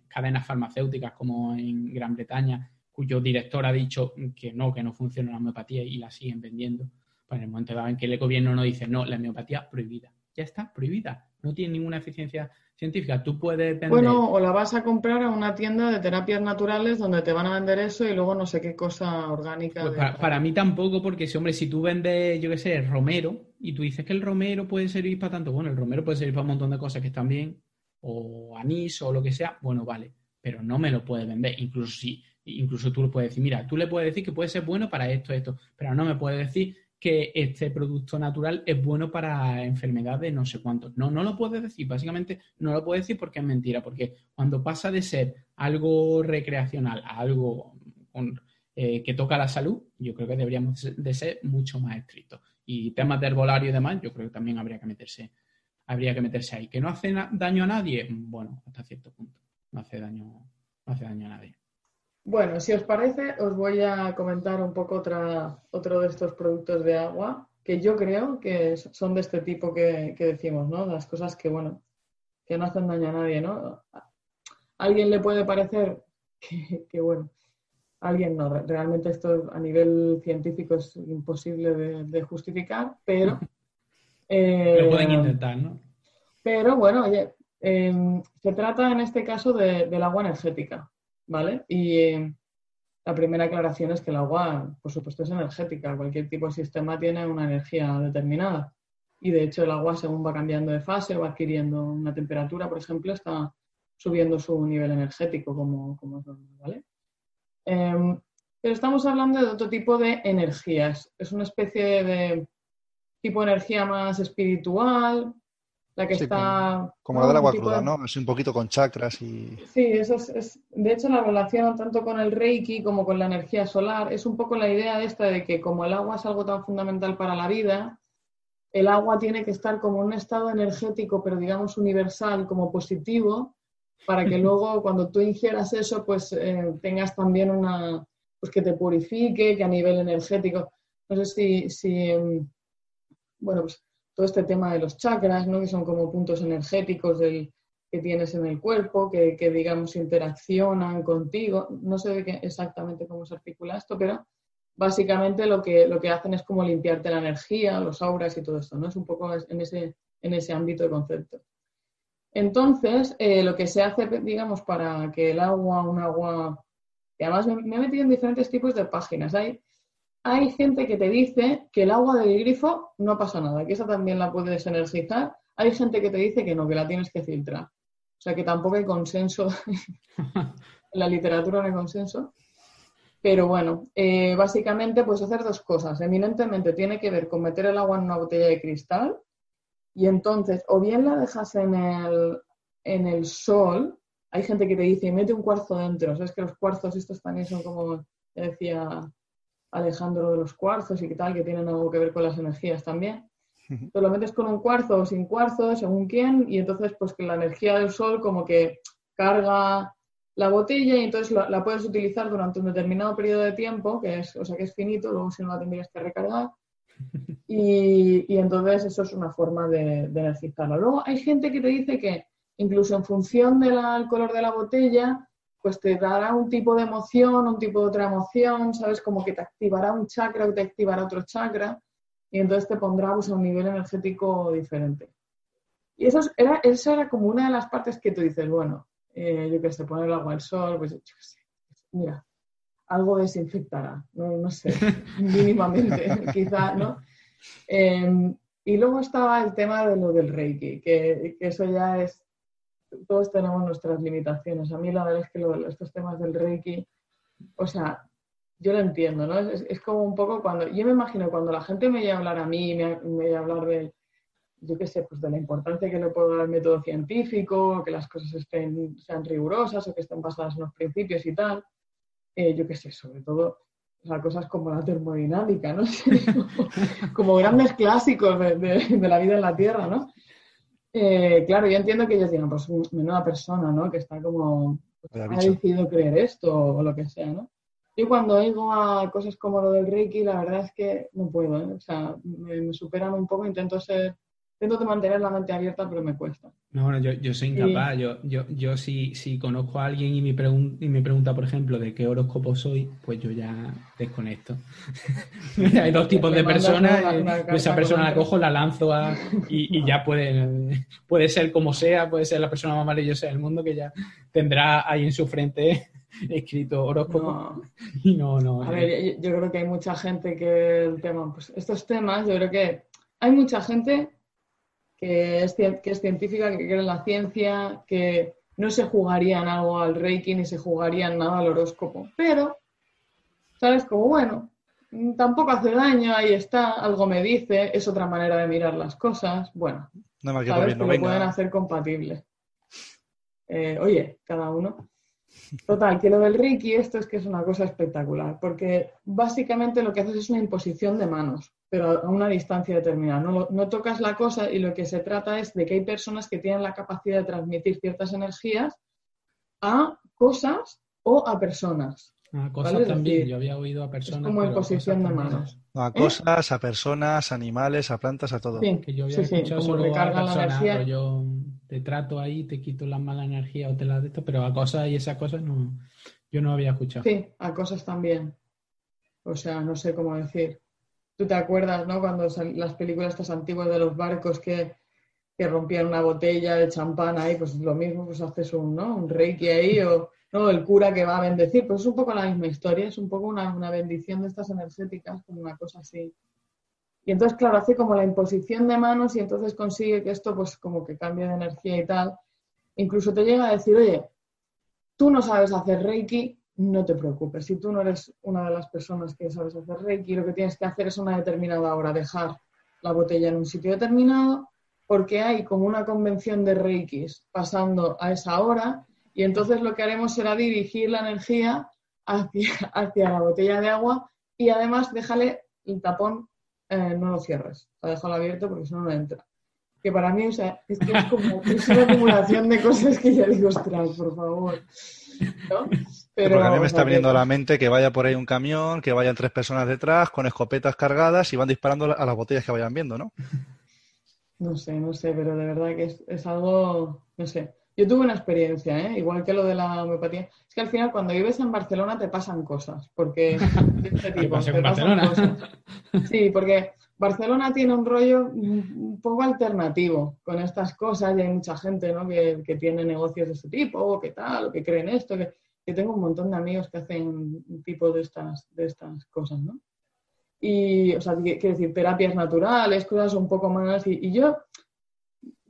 cadenas farmacéuticas como en Gran Bretaña, cuyo director ha dicho que no, que no funciona la homeopatía y la siguen vendiendo, pues en el momento dado en que el gobierno no dice, no, la homeopatía prohibida. Ya está, prohibida. No tiene ninguna eficiencia científica. Tú puedes vender... Bueno, o la vas a comprar a una tienda de terapias naturales donde te van a vender eso y luego no sé qué cosa orgánica. Pues para, mí tampoco, porque si, hombre, si tú vendes, yo qué sé, romero y tú dices que el romero puede servir para tanto, bueno, el romero puede servir para un montón de cosas que están bien, o anís o lo que sea, bueno, vale, pero no me lo puedes vender. Incluso si incluso tú le puedes decir, mira, tú le puedes decir que puede ser bueno para esto, esto, pero no me puedes decir que este producto natural es bueno para enfermedades no sé cuánto. No, no lo puedes decir, básicamente no lo puedes decir porque es mentira, porque cuando pasa de ser algo recreacional a algo eh, que toca la salud, yo creo que deberíamos de ser mucho más estrictos. Y temas de herbolario y demás, yo creo que también habría que meterse, habría que meterse ahí. ¿Que no hace daño a nadie? Bueno, hasta cierto punto. No hace daño, no hace daño a nadie. Bueno, si os parece, os voy a comentar un poco otra, otro de estos productos de agua que yo creo que son de este tipo que, decimos, ¿no? Las cosas que, bueno, que no hacen daño a nadie, ¿no? a alguien le puede parecer que, bueno, alguien no, realmente esto a nivel científico es imposible de, justificar, pero... Lo pueden eh, intentar, ¿no? Pero bueno, oye, em, se trata en este caso del agua energética, ¿vale? Y em, la primera aclaración es que el agua, por supuesto, es energética. Cualquier tipo de sistema tiene una energía determinada. Y de hecho el agua, según va cambiando de fase o va adquiriendo una temperatura, por ejemplo, está subiendo su nivel energético como, como es normal, ¿vale? Em, pero estamos hablando de otro tipo de energías. Es una especie de tipo de energía más espiritual, la que está... Como, la del agua cruda, ¿no? Es un poquito con chakras y... Sí, eso es, De hecho, la relación tanto con el Reiki como con la energía solar es un poco la idea esta de que como el agua es algo tan fundamental para la vida, el agua tiene que estar como un estado energético, pero digamos universal, como positivo, para que luego cuando tú ingieras eso, pues eh, tengas también una, pues que te purifique, que a nivel energético, no sé si, si em, bueno, pues todo este tema de los chakras, ¿no? que son como puntos energéticos del, que tienes en el cuerpo, que, que digamos interaccionan contigo, no sé exactamente cómo se articula esto, pero básicamente lo que, lo que hacen es como limpiarte la energía, los auras y todo esto, ¿no? Es un poco en ese, en ese ámbito de concepto. Entonces, eh, lo que se hace, digamos, para que el agua, un agua, y además me, he metido en diferentes tipos de páginas. Hay, hay gente que te dice que el agua del grifo no pasa nada, que esa también la puedes energizar. Hay gente que te dice que no, que la tienes que filtrar. O sea que tampoco hay consenso, en la literatura no hay consenso. Pero bueno, eh, básicamente puedes hacer dos cosas. Eminentemente tiene que ver con meter el agua en una botella de cristal y entonces, o bien la dejas en el, en el sol, hay gente que te dice, mete un cuarzo dentro, sabes que los cuarzos estos también son como decía Alejandro de los cuarzos y que tal, que tienen algo que ver con las energías también. Tú lo metes con un cuarzo o sin cuarzo, según quién, y entonces pues que la energía del sol como que carga la botella y entonces la, puedes utilizar durante un determinado periodo de tiempo, que es, o sea que es finito, luego si no la tendrías que recargar, y, entonces eso es una forma de, de, energizarlo. Luego hay gente que te dice que incluso en función del color de la botella, pues te dará un tipo de emoción, un tipo de otra emoción, ¿sabes? Como que te activará un chakra o te activará otro chakra y entonces te pondrá pues, a un nivel energético diferente. Y eso era, eso era como una de las partes que tú dices, bueno, eh, yo que sé, poner el agua al sol, pues yo qué sé, mira, algo desinfectará, no, sé, mínimamente, quizá, ¿no? Em, y luego estaba el tema de lo del Reiki, que, eso ya es, todos tenemos nuestras limitaciones. A mí la verdad es que estos temas del Reiki, o sea, yo lo entiendo, ¿no? Es, como un poco cuando, yo me imagino cuando la gente me a hablar a mí, me, me a hablar de, yo qué sé, pues de la importancia que le puedo dar al método científico, que las cosas estén, sean rigurosas o que estén basadas en los principios y tal, eh, yo qué sé, sobre todo cosas como la termodinámica, ¿no? como, grandes clásicos de, la vida en la Tierra, ¿no? Eh, claro, yo entiendo que ellos digan, pues menuda persona, ¿no? Que está como, pues, ha decidido creer esto o lo que sea, ¿no? Yo cuando oigo a cosas como lo del Reiki, la verdad es que no puedo, ¿eh? O sea, me, me superan un poco, intento ser intento mantener la mente abierta, pero me cuesta. No, bueno, yo, yo soy incapaz. Yo, yo, yo si, si conozco a alguien y me, y me pregunta, por ejemplo, de qué horóscopo soy, pues yo ya desconecto. Hay dos tipos de personas. Eh, esa persona la cojo, la lanzo a, y, y, ya puede, puede ser como sea, puede ser la persona más maravillosa del mundo que ya tendrá ahí en su frente escrito horóscopo. Y no, no. A ver, yo creo que hay mucha gente que el tema, pues estos temas, yo creo que hay mucha gente que es, que es científica, que cree en la ciencia, que no se jugaría en algo al Reiki ni se jugaría en nada al horóscopo. Pero, ¿sabes? Como bueno, tampoco hace daño, ahí está, algo me dice, es otra manera de mirar las cosas. Bueno, no me ¿sabes? lo pueden hacer compatible. Eh, oye, cada uno. Total, que lo del Reiki, esto es que es una cosa espectacular, porque básicamente lo que haces es una imposición de manos, pero a una distancia determinada. No, tocas la cosa y lo que se trata es de que hay personas que tienen la capacidad de transmitir ciertas energías a cosas o a personas. A cosas también, yo había oído a personas. como imposición de manos. a ¿Eh? cosas, a personas, animales, a plantas, a todo. Sí, que yo había escuchado solo a personas, te trato ahí, te quito la mala energía o te la de esto, pero a cosas y esas cosas no, yo no había escuchado. Sí, a cosas también. O sea, no sé cómo decir. Tú te acuerdas, ¿no? Cuando las películas estas antiguas de los barcos que, que rompían una botella de champán ahí, pues lo mismo, pues haces un, ¿no? Un reiki ahí o no, el cura que va a bendecir, pues es un poco la misma historia, es un poco una, una bendición de estas energéticas, como una cosa así. Y entonces, claro, hace como la imposición de manos y entonces consigue que esto pues como que cambie de energía y tal. Incluso te llega a decir, oye, tú no sabes hacer Reiki, no te preocupes. Si tú no eres una de las personas que sabes hacer Reiki, lo que tienes que hacer es una determinada hora, dejar la botella en un sitio determinado, porque hay como una convención de Reikis pasando a esa hora, y entonces lo que haremos será dirigir la energía hacia, hacia la botella de agua y además déjale el tapón eh, no lo cierres, déjalo abierto porque si no, no entra. Que para mí, o sea, es que es como una acumulación de cosas que ya digo, ostras, por favor. Pero, porque a mí me está viniendo a la mente que vaya por ahí un camión, que vayan tres personas detrás con escopetas cargadas y van disparando a las botellas que vayan viendo, ¿no? No sé, no sé, pero de verdad que es, es algo, no sé. Yo tuve una experiencia, ¿eh? igual que lo de la homeopatía. Es que al final cuando vives en Barcelona te pasan cosas, porque este tipo, te pasan cosas. Sí, porque Barcelona tiene un rollo un poco alternativo con estas cosas y hay mucha gente ¿no? que, que, tiene negocios de este tipo, o que tal, o que creen esto, que, que, tengo un montón de amigos que hacen tipo de estas, de estas cosas, ¿no? Y, o sea, quiero decir, terapias naturales, cosas un poco más... Y, y yo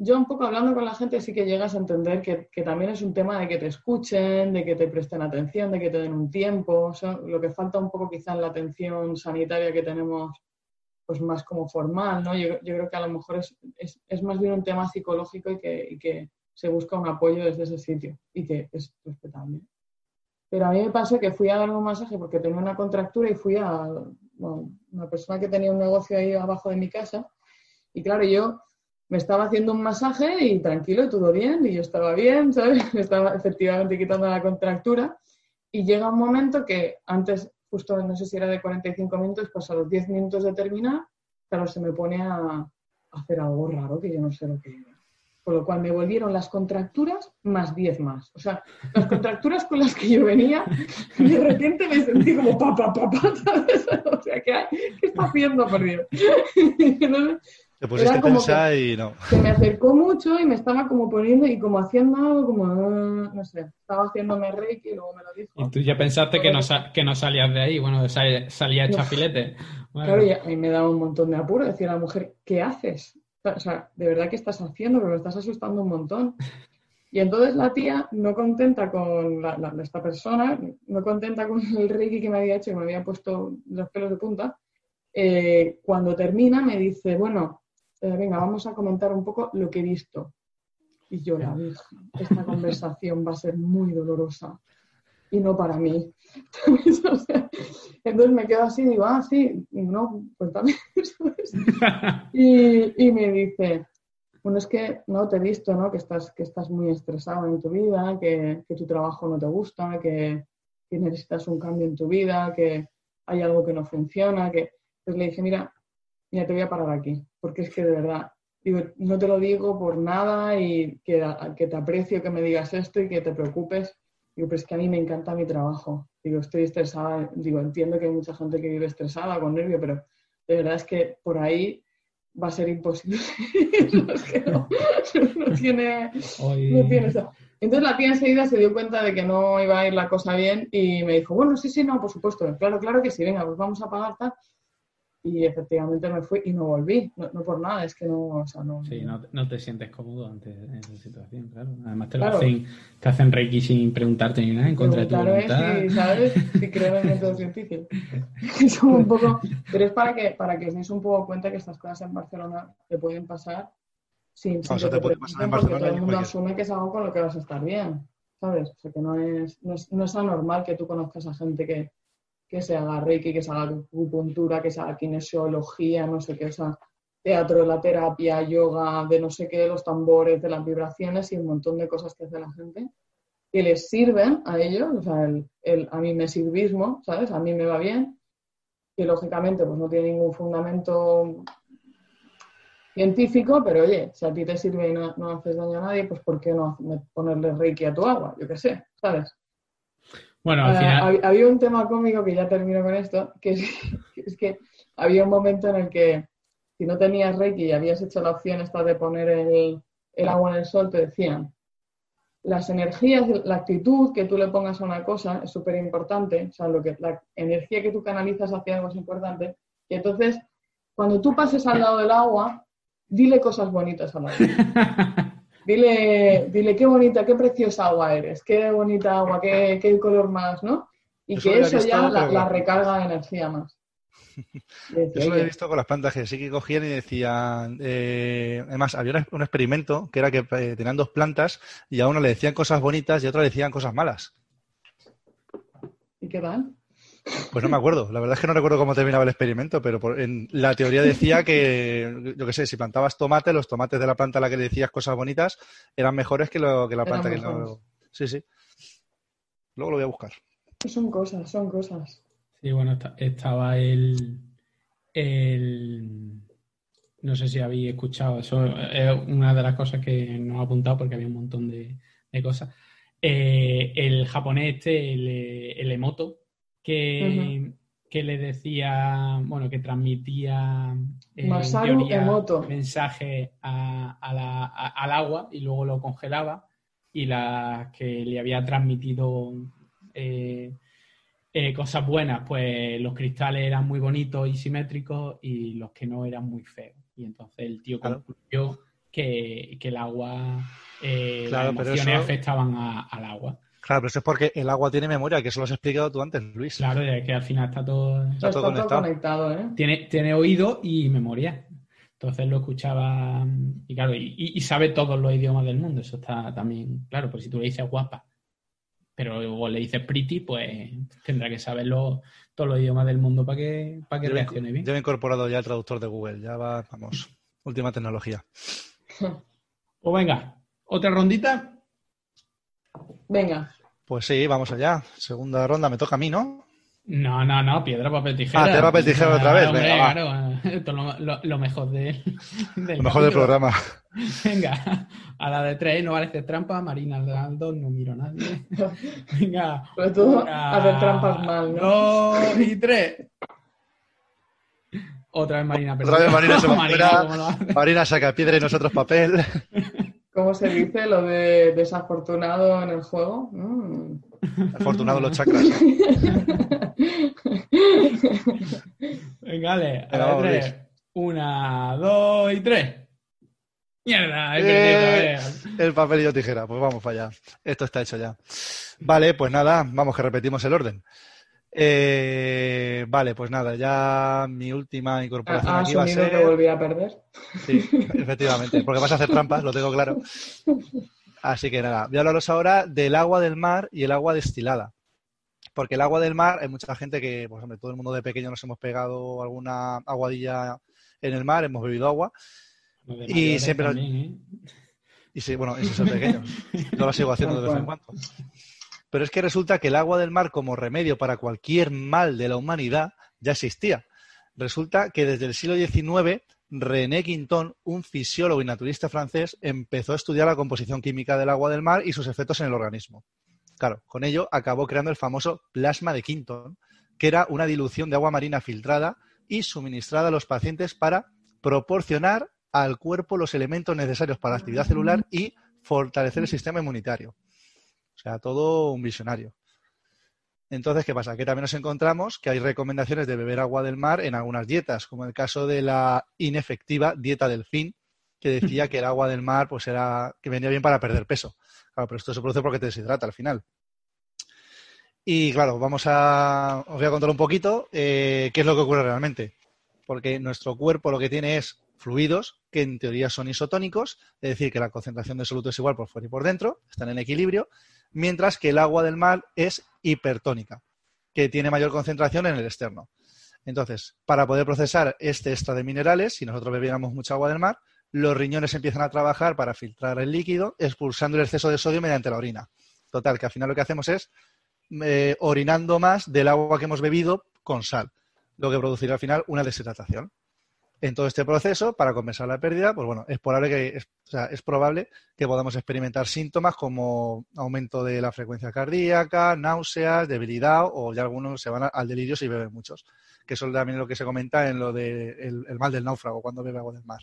yo un poco hablando con la gente sí que llegas a entender que, también es un tema de que te escuchen, de que te presten atención, de que te den un tiempo. lo que falta un poco quizá en la atención sanitaria que tenemos pues más como formal, ¿no? Yo, creo que a lo mejor es, es, más bien un tema psicológico y que, y que, se busca un apoyo desde ese sitio y que es respetable. Pero a mí me pasó que fui a dar un masaje porque tenía una contractura y fui a una persona que tenía un negocio ahí abajo de mi casa y claro, yo me estaba haciendo un masaje y tranquilo, todo bien, y yo estaba bien, ¿sabes? Me estaba efectivamente quitando la contractura. Y llega un momento que antes, justo no sé si era de 45 minutos, pues a los 10 minutos de terminar, claro, se me pone a, hacer algo raro que yo no sé lo que era. Con lo cual me volvieron las contracturas más 10 más. O sea, las contracturas con las que yo venía, de repente me sentí como pa, pa, pa, pa ¿sabes? O sea, ¿qué, ¿qué está haciendo, por Dios? Te pusiste a pensar y no. Se me acercó mucho y me estaba como poniendo y como haciendo algo como, ah, no sé, estaba haciéndome reiki y luego me lo dijo. Y tú ya pensaste que no, que no salías de ahí, bueno, salía hecha filete. Claro, y a mí me daba un montón de apuro decir a la mujer, ¿qué haces? O sea, de verdad que estás haciendo, pero me estás asustando un montón. Y entonces la tía, no contenta con esta persona, no contenta con el reiki que me había hecho y me había puesto los pelos de punta, eh, cuando termina me dice, bueno, eh, venga, vamos a comentar un poco lo que he visto. Y yo, la esta conversación va a ser muy dolorosa y no para mí. entonces me quedo así y digo, ah, sí, no, pues también. y, y, me dice, bueno, es que no te he visto, ¿no? Que estás, que estás muy estresado en tu vida, que, que tu trabajo no te gusta, que, necesitas un cambio en tu vida, que hay algo que no funciona, que... Entonces le dije, mira, mira, te voy a parar aquí, porque es que de verdad, digo, no te lo digo por nada y que, que te aprecio que me digas esto y que te preocupes. Digo, pero es que a mí me encanta mi trabajo. Digo, estoy estresada, digo, entiendo que hay mucha gente que vive estresada, con nervio, pero de verdad es que por ahí va a ser imposible. es que no, tiene, no tiene eso. Entonces la tía enseguida se dio cuenta de que no iba a ir la cosa bien y me dijo, bueno, sí, sí, no, por supuesto, claro, claro que sí, venga, pues vamos a pagar tal y efectivamente me fui y no volví, no, por nada, es que no, o sea, no... Sí, no, no, te sientes cómodo ante esa situación, claro. Además te lo hacen, te hacen Reiki sin preguntarte ni nada, en contra de tu voluntad. Sí, ¿sabes? Sí, creo en el método científico. es un poco... Pero es para que, para que os deis un poco cuenta que estas cosas en Barcelona te pueden pasar sin, sin o sea, te puede pasar en Barcelona todo el mundo asume que es algo con lo que vas a estar bien, ¿sabes? O sea, que no es, no es, no es anormal que tú conozcas a gente que que se haga reiki, que se haga acupuntura, que se haga kinesiología, no sé qué, o sea, teatro, la terapia, yoga, de no sé qué, los tambores, de las vibraciones y un montón de cosas que hace la gente que les sirven a ellos, o sea, el, a mí me sirvismo, ¿sabes? A mí me va bien, que lógicamente pues no tiene ningún fundamento científico, pero oye, si a ti te sirve y no, haces daño a nadie, pues ¿por qué no ponerle reiki a tu agua? Yo qué sé, ¿sabes? Bueno, al final... había un tema cómico que ya termino con esto, que es, que había un momento en el que si no tenías reiki y habías hecho la opción esta de poner el, el agua en el sol, te decían, las energías, la actitud que tú le pongas a una cosa es súper importante, o sea, lo que, la energía que tú canalizas hacia algo es importante, y entonces, cuando tú pases al lado del agua, dile cosas bonitas a la dile, dile qué bonita, qué preciosa agua eres, qué bonita agua, qué, qué color más, ¿no? Y que eso ya la, recarga de energía más. Eso lo he visto con las plantas que sí que cogían y decían. Eh, además, había un experimento que era que eh, tenían dos plantas y a una le decían cosas bonitas y a otra le decían cosas malas. ¿Y qué tal? Pues no me acuerdo. La verdad es que no recuerdo cómo terminaba el experimento, pero en la teoría decía que, yo qué sé, si plantabas tomate, los tomates de la planta a la que le decías cosas bonitas eran mejores que, lo, que la planta que no. Sí, sí. Luego lo voy a buscar. Son cosas, son cosas. Sí, bueno, estaba el, el. No sé si habéis escuchado, eso es una de las cosas que nos ha apuntado porque había un montón de, cosas. Eh, el japonés este, el, el Emoto, que, que le decía, bueno, que transmitía eh, Masaru mensaje al agua y luego lo congelaba y las que le había transmitido eh, eh, cosas buenas, pues los cristales eran muy bonitos y simétricos y los que no eran muy feos. Y entonces el tío concluyó que, el agua, las emociones afectaban al agua. Claro, pero eso es porque el agua tiene memoria, que eso lo has explicado tú antes, Luis. Claro, es que al final está todo, está todo, conectado. ¿eh? tiene, tiene oído y memoria. Entonces lo escuchaba y claro, y, sabe todos los idiomas del mundo. Eso está también, claro, pues si tú le dices guapa, pero luego le dices pretty, pues tendrá que saberlo todos los idiomas del mundo para que, para que reaccione bien. Yo he incorporado ya el traductor de Google, ya va, vamos, última tecnología. Pues venga, otra rondita. Venga. Pues sí, vamos allá. Segunda ronda, me toca a mí, ¿no? No, no, no, piedra, papel, tijera. Ah, piedra, papel, tijera otra vez. Venga, claro, esto es lo, mejor de, del Lo mejor del programa. Venga, a la de tres, no vale trampa, Marina Aldo, no miro a nadie. Venga. Pero tú hacer trampas mal, ¿no? Dos y tres. Otra vez Marina, Otra vez Marina se Marina, Marina saca piedra y nosotros papel. ¿Cómo se dice lo de desafortunado en el juego? Mm. Afortunado los chakras. Venga, dale, a la tres. Una, dos y tres. Mierda, he perdido. Eh, el papel y yo tijera, pues vamos para allá. Esto está hecho ya. Vale, pues nada, vamos que repetimos el orden. Eh, vale, pues nada, ya mi última incorporación aquí va a ser. que volví a perder? Sí, efectivamente, porque vas a hacer trampas, lo tengo claro. Así que nada, voy a hablaros ahora del agua del mar y el agua destilada. Porque el agua del mar, hay mucha gente que, pues hombre, todo el mundo de pequeño nos hemos pegado alguna aguadilla en el mar, hemos bebido agua. Y siempre. ¿eh? Y sí, bueno, eso es el pequeño. Yo lo sigo haciendo de vez en cuando. Pero es que resulta que el agua del mar como remedio para cualquier mal de la humanidad ya existía. Resulta que desde el siglo XIX René Quinton, un fisiólogo y naturista francés, empezó a estudiar la composición química del agua del mar y sus efectos en el organismo. Claro, con ello acabó creando el famoso plasma de Quinton, que era una dilución de agua marina filtrada y suministrada a los pacientes para proporcionar al cuerpo los elementos necesarios para la actividad celular y fortalecer el sistema inmunitario. O sea, todo un visionario. Entonces, ¿qué pasa? Que también nos encontramos que hay recomendaciones de beber agua del mar en algunas dietas, como el caso de la inefectiva dieta del fin, que decía que el agua del mar pues era que venía bien para perder peso. Claro, pero esto se produce porque te deshidrata al final. Y claro, vamos a os voy a contar un poquito eh, qué es lo que ocurre realmente. Porque nuestro cuerpo lo que tiene es fluidos que en teoría son isotónicos, es decir, que la concentración de soluto es igual por fuera y por dentro, están en equilibrio, mientras que el agua del mar es hipertónica, que tiene mayor concentración en el externo. Entonces, para poder procesar este extra de minerales, si nosotros bebiéramos mucha agua del mar, los riñones empiezan a trabajar para filtrar el líquido, expulsando el exceso de sodio mediante la orina. Total, que al final lo que hacemos es eh, orinando más del agua que hemos bebido con sal, lo que producirá al final una deshidratación. En todo este proceso, para compensar la pérdida, pues bueno, es probable que, es, probable que podamos experimentar síntomas como aumento de la frecuencia cardíaca, náuseas, debilidad o ya algunos se van al delirio si beben muchos, que eso es también lo que se comenta en lo del de mal del náufrago cuando bebe agua del mar.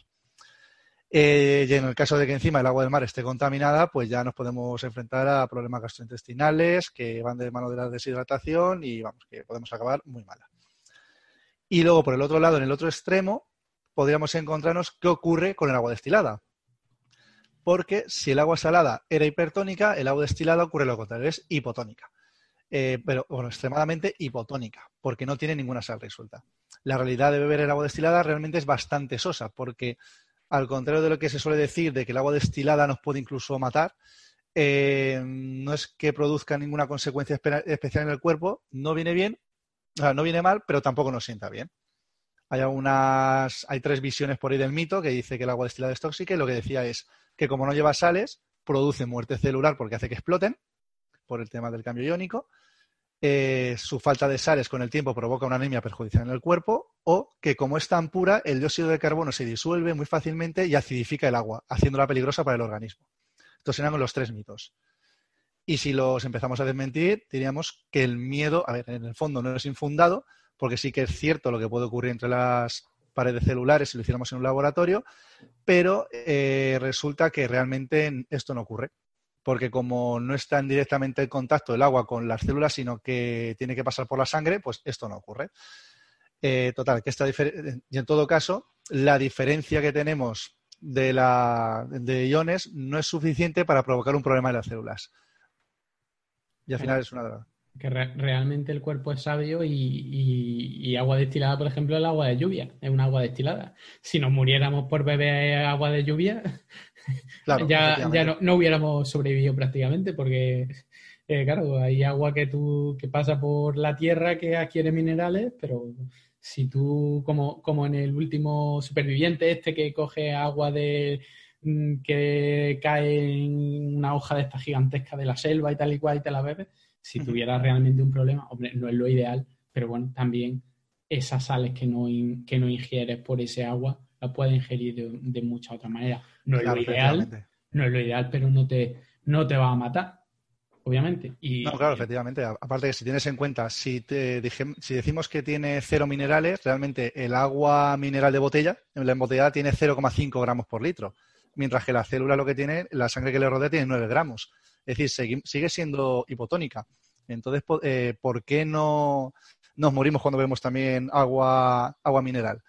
Eh, y en el caso de que encima el agua del mar esté contaminada, pues ya nos podemos enfrentar a problemas gastrointestinales que van de mano de la deshidratación y vamos, que podemos acabar muy mala. Y luego, por el otro lado, en el otro extremo, podríamos encontrarnos qué ocurre con el agua destilada. Porque si el agua salada era hipertónica, el agua destilada ocurre lo contrario, es hipotónica. Eh, pero extremadamente hipotónica, porque no tiene ninguna sal resuelta. La realidad de beber el agua destilada realmente es bastante sosa, porque al contrario de lo que se suele decir de que el agua destilada nos puede incluso matar, eh, no es que produzca ninguna consecuencia especial en el cuerpo, no viene bien, no viene mal, pero tampoco nos sienta bien. Hay algunas, hay tres visiones por ahí del mito que dice que el agua destilada es tóxica y lo que decía es que como no lleva sales, produce muerte celular porque hace que exploten por el tema del cambio iónico eh, su falta de sales con el tiempo provoca una anemia perjudicial en el cuerpo o que como es tan pura, el dióxido de carbono se disuelve muy fácilmente y acidifica el agua, haciéndola peligrosa para el organismo. Estos serán los tres mitos. Y si los empezamos a desmentir, diríamos que el miedo, a ver, en el fondo no es infundado, porque sí que es cierto lo que puede ocurrir entre las paredes celulares si lo hiciéramos en un laboratorio, pero eh, resulta que realmente esto no ocurre porque como no está en directamente en contacto el agua con las células, sino que tiene que pasar por la sangre, pues esto no ocurre. Eh, total, que esta y en todo caso, la diferencia que tenemos de, la, de iones no es suficiente para provocar un problema en las células. Y al final es una droga. Que realmente el cuerpo es sabio y, agua destilada, por ejemplo, es el agua de lluvia, es un agua destilada. Si nos muriéramos por beber agua de lluvia, ya, ya no, hubiéramos sobrevivido prácticamente porque, eh, claro, hay agua que, tú, que pasa por la tierra que adquiere minerales, pero si tú, como, como en el último superviviente este que coge agua de mm, que cae en una hoja de esta gigantesca de la selva y tal y cual y te la bebes, si tuvieras realmente un problema, hombre, no es lo ideal, pero bueno, también esas sales que no, que no ingieres por ese agua la puedes ingerir de, de muchas otras maneras. No es lo ideal, no es lo ideal, pero no te, no te va a matar, obviamente. Y, no, claro, efectivamente. Aparte que si tienes en cuenta, si, te, si decimos que tiene cero minerales, realmente el agua mineral de botella, en la embotellada tiene 0,5 gramos por litro, mientras que la célula lo que tiene, la sangre que le rodea tiene 9 gramos. Es decir, sigue siendo hipotónica. Entonces, eh, ¿por qué no nos morimos cuando vemos también agua, agua mineral?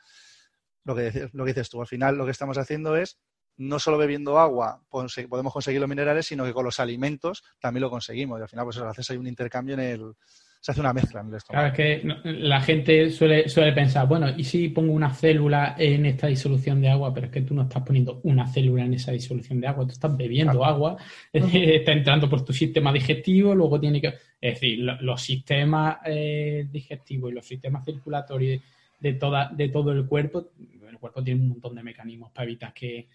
lo que, lo que dices tú. Al final lo que estamos haciendo es no solo bebiendo agua podemos conseguir los minerales, sino que con los alimentos también lo conseguimos. Y al final, pues haces ahí un intercambio en el. Se hace una mezcla en el estómago. Claro, es que la gente suele, suele pensar, bueno, ¿y si pongo una célula en esta disolución de agua? Pero es que tú no estás poniendo una célula en esa disolución de agua, tú estás bebiendo agua, está entrando por tu sistema digestivo, luego tiene que. Es decir, los sistemas eh, digestivos y los sistemas circulatorios de, toda, de todo el cuerpo, el cuerpo tiene un montón de mecanismos para evitar que,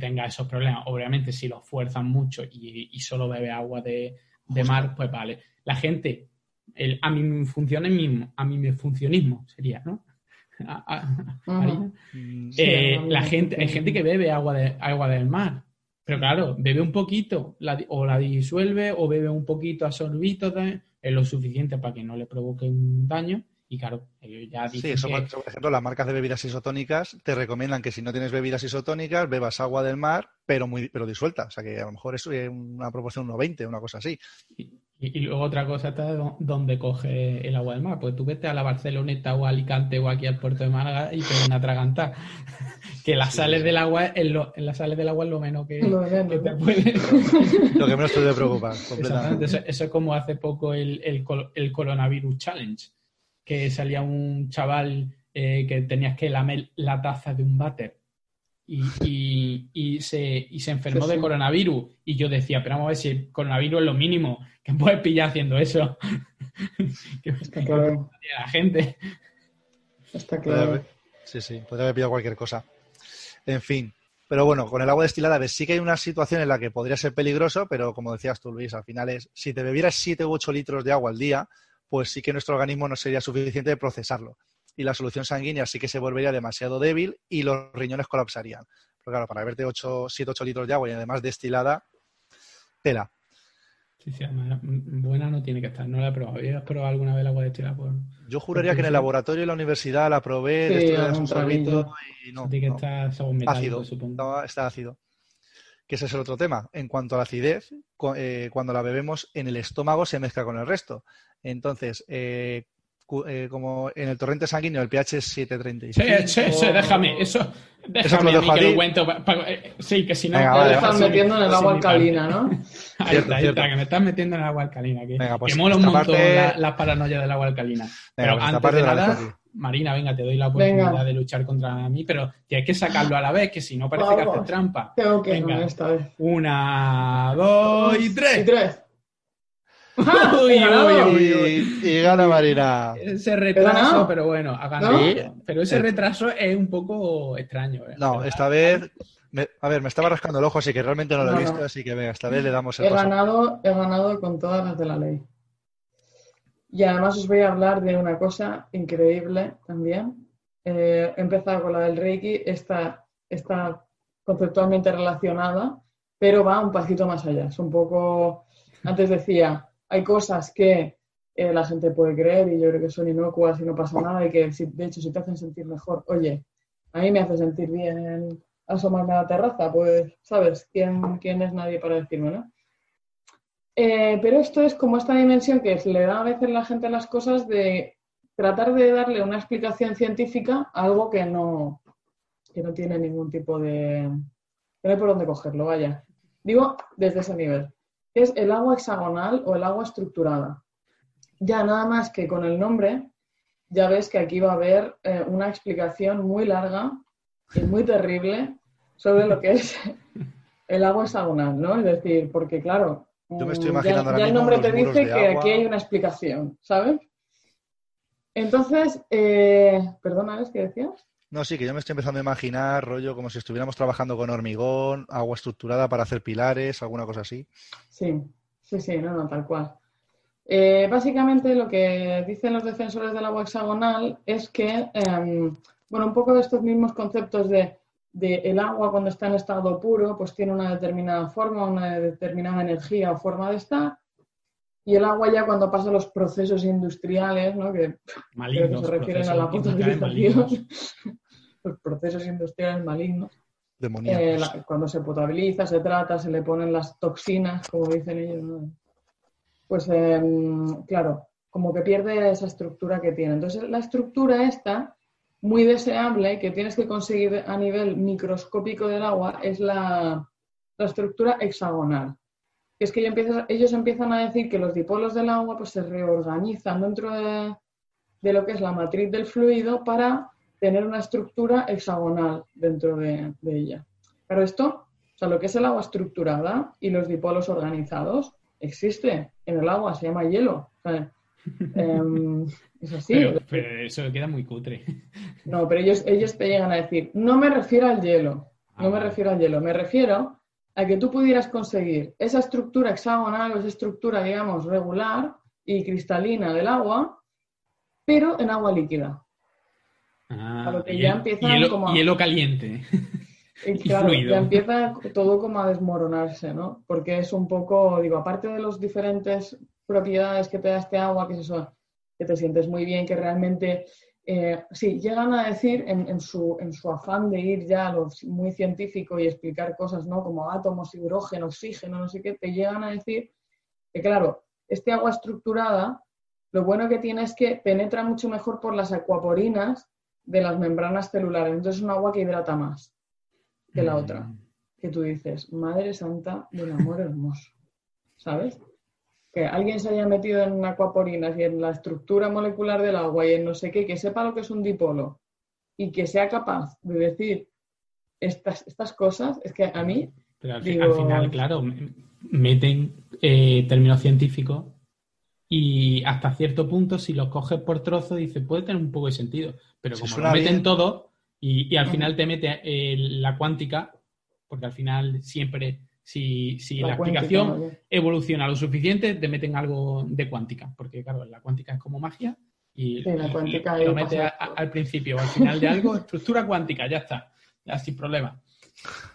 tenga esos problemas. Obviamente, si lo fuerzan mucho y, solo bebe agua de, mar, pues vale. La gente, el a mi funcionismo, a mi funcionismo sería, ¿no? Mm, eh, la gente, hay gente que bebe agua, de, agua del mar, pero claro, bebe un poquito, o la disuelve, o bebe un poquito a sorbito, es lo suficiente para que no le provoque un daño y claro, ellos ya dicen Sí, por ejemplo, las marcas de bebidas isotónicas te recomiendan que si no tienes bebidas isotónicas, bebas agua del mar, pero muy pero disuelta. O sea, que a lo mejor es una proporción 1,20, una cosa así. Y, luego otra cosa está donde coge el agua del mar. Pues tú vete a la Barceloneta o a Alicante o aquí al puerto de Málaga y te van a atragantar. que las sales del agua en, las sales del agua es lo menos que, te puede... lo que menos te debe preocupar. Eso, eso, es como hace poco el, el, el Coronavirus Challenge que salía un chaval eh, que tenías que lamer la taza de un váter y, se, se enfermó de coronavirus. Y yo decía, pero vamos a ver si el coronavirus es lo mínimo que puedes pillar haciendo eso. Está claro. la gente. Está claro. Sí, sí, puede haber pillado cualquier cosa. En fin, pero bueno, con el agua destilada sí que hay una situación en la que podría ser peligroso, pero como decías tú, Luis, al final es, si te bebieras 7 u 8 litros de agua al día, pues sí que nuestro organismo no sería suficiente de procesarlo. Y la solución sanguínea sí que se volvería demasiado débil y los riñones colapsarían. Pero claro, para verte 8, 7, 8 litros de agua y además destilada, tela. Sí, sí, mm, buena no tiene que estar. No la he probado. ¿Habías probado alguna vez el agua destilada? Por... Yo juraría que en el laboratorio y la universidad la probé, sí, un sorbito y no. que está ácido, supongo. está ácido que ese es el otro tema. En cuanto a la acidez, eh, cuando la bebemos en el estómago se mezcla con el resto. Entonces, eh, eh, como en el torrente sanguíneo el pH es 736. Sí, sí, sí, déjame, eso, déjame eso a mí que lo cuento. sí, que si no... Venga, vale, estás metiendo en el agua alcalina, ¿no? ahí está, ahí está, que me estás metiendo en el agua alcalina. Que, venga, pues que mola un montón la, paranoia del agua alcalina. Venga, pero pues antes de nada, Marina, venga, te doy la oportunidad de luchar contra mí, pero tienes que sacarlo a la vez, que si no parece que haces trampa. Tengo que venga, esta vez. Una, dos y tres. Y tres. uy, uy, uy, Y gana Marina. Ese retraso, pero bueno, ha ganado. Pero ese retraso es un poco extraño. ¿eh? No, esta vez. a ver, me estaba rascando el ojo, así que realmente no lo he visto, así que venga, esta vez le damos el he Ganado, he ganado con todas las de la ley. Y además os voy a hablar de una cosa increíble también. Eh, he empezado con la del Reiki, está, está conceptualmente relacionada, pero va un pasito más allá. Es un poco, antes decía, hay cosas que eh, la gente puede creer y yo creo que son inocuas y no pasa nada y que de hecho si te hacen sentir mejor, oye, a mí me hace sentir bien asomarme a la terraza, pues, ¿sabes? ¿Quién, quién es nadie para decirme, no? Eh, pero esto es como esta dimensión que le da a veces la gente las cosas de tratar de darle una explicación científica a algo que no, que no tiene ningún tipo de... no hay por dónde cogerlo, vaya. Digo, desde ese nivel. Es el agua hexagonal o el agua estructurada. Ya nada más que con el nombre, ya ves que aquí va a haber eh, una explicación muy larga y muy terrible sobre lo que es el agua hexagonal, ¿no? Es decir, porque claro, yo me estoy imaginando ya, el nombre te dice que aquí hay una explicación, ¿sabes? Entonces, eh, perdona, ¿qué decías? No, sí, que yo me estoy empezando a imaginar rollo como si estuviéramos trabajando con hormigón, agua estructurada para hacer pilares, alguna cosa así. Sí, sí, sí, no, no, tal cual. Eh, básicamente lo que dicen los defensores del agua hexagonal es que, em, bueno, un poco de estos mismos conceptos de el agua cuando está en estado puro, pues tiene una determinada forma, una determinada energía o forma de estar. Y el agua ya cuando pasa los procesos industriales, ¿no? que, se refieren a la potabilización, los procesos industriales malignos. Eh, cuando se potabiliza, se trata, se le ponen las toxinas, como dicen ellos, pues em, claro, como que pierde esa estructura que tiene. Entonces la estructura esta muy deseable que tienes que conseguir a nivel microscópico del agua es la, estructura hexagonal. Es que ellos empiezan a decir que los dipolos del agua pues, se reorganizan dentro de, lo que es la matriz del fluido para tener una estructura hexagonal dentro de, ella. Pero esto, o sea, lo que es el agua estructurada y los dipolos organizados, existe en el agua, se llama hielo. Em, es así. Pero, eso queda muy cutre. No, pero ellos, ellos te llegan a decir, no me refiero al hielo, no me ah. refiero al hielo, me refiero a que tú pudieras conseguir esa estructura hexagonal o esa estructura, digamos, regular y cristalina del agua, pero en agua líquida. Ah, ya hielo, caliente. Y claro, ya empieza todo como a desmoronarse, ¿no? Porque es un poco, digo, aparte de los diferentes propiedades que te da este agua, que es eso, que te sientes muy bien, que realmente, eh, sí, llegan a decir en, su, en su afán de ir ya a lo muy científico y explicar cosas, ¿no? Como átomos, hidrógeno, oxígeno, no sé qué, te llegan a decir que, claro, este agua estructurada, lo bueno que tiene es que penetra mucho mejor por las acuaporinas de las membranas celulares. Entonces es un agua que hidrata más que la otra. Mm. Que tú dices, Madre Santa del amor hermoso. ¿Sabes? Que alguien se haya metido en acuaporinas y en la estructura molecular del agua y en no sé qué, que sepa lo que es un dipolo y que sea capaz de decir estas, estas cosas, es que a mí... Pero al, final, claro, meten eh, términos científicos y hasta cierto punto, si los coges por trozo, dice, puede tener un poco de sentido. Pero como lo meten todo y, al final te mete eh, la cuántica, porque al final siempre si, si la, explicación evoluciona lo suficiente, te meten algo de cuántica, porque claro, la cuántica es como magia y, lo mete al principio o al final de algo, estructura cuántica, ya está, ya sin problema.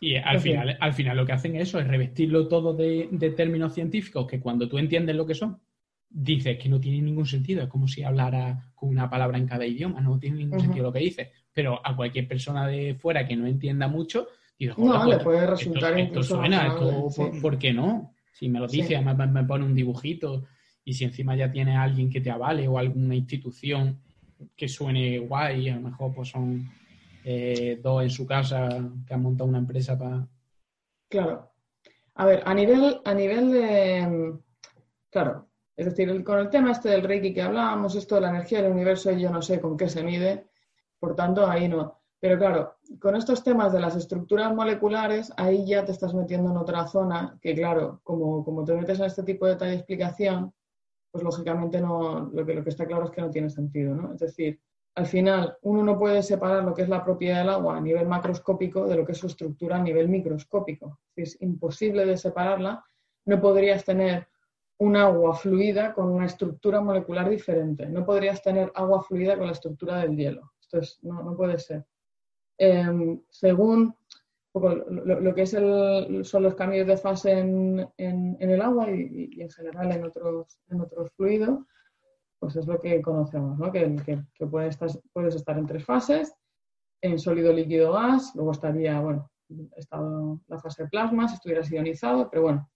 Y al final, al final lo que hacen eso es revestirlo todo de, términos científicos que cuando tú entiendes lo que son, dices que no tiene ningún sentido. Es como si hablara con una palabra en cada idioma, no tiene ningún sentido lo que dice. Pero a cualquier persona de fuera que no entienda mucho, dice, no, le pues puede resultar esto, suena, esto, por, qué no? Si me lo dice, además me, pone un dibujito y si encima ya tiene alguien que te avale o alguna institución que suene guay, a lo mejor pues son eh, dos en su casa que han montado una empresa para... Claro. A ver, a nivel, a nivel de... Claro, es decir, con el tema este del Reiki que hablábamos, esto de la energía del universo, yo no sé con qué se mide, por tanto, ahí no. Pero claro, con estos temas de las estructuras moleculares, ahí ya te estás metiendo en otra zona que, claro, como, como te metes en este tipo de, de explicación, pues lógicamente no, lo que, lo que está claro es que no tiene sentido, ¿no? Es decir, al final uno no puede separar lo que es la propiedad del agua a nivel macroscópico de lo que es su estructura a nivel microscópico. Es imposible de separarla. No podrías tener un agua fluida con una estructura molecular diferente. No podrías tener agua fluida con la estructura del hielo. Esto no, puede ser. Em, según lo, que es son los cambios de fase en, el agua y, en general en otros, en otros fluidos, pues es lo que conocemos, ¿no? que, que, puedes, estar, puedes estar en tres fases, en sólido, líquido, gas, luego estaría, bueno, estado la fase de plasma, si estuvieras ionizado, pero bueno,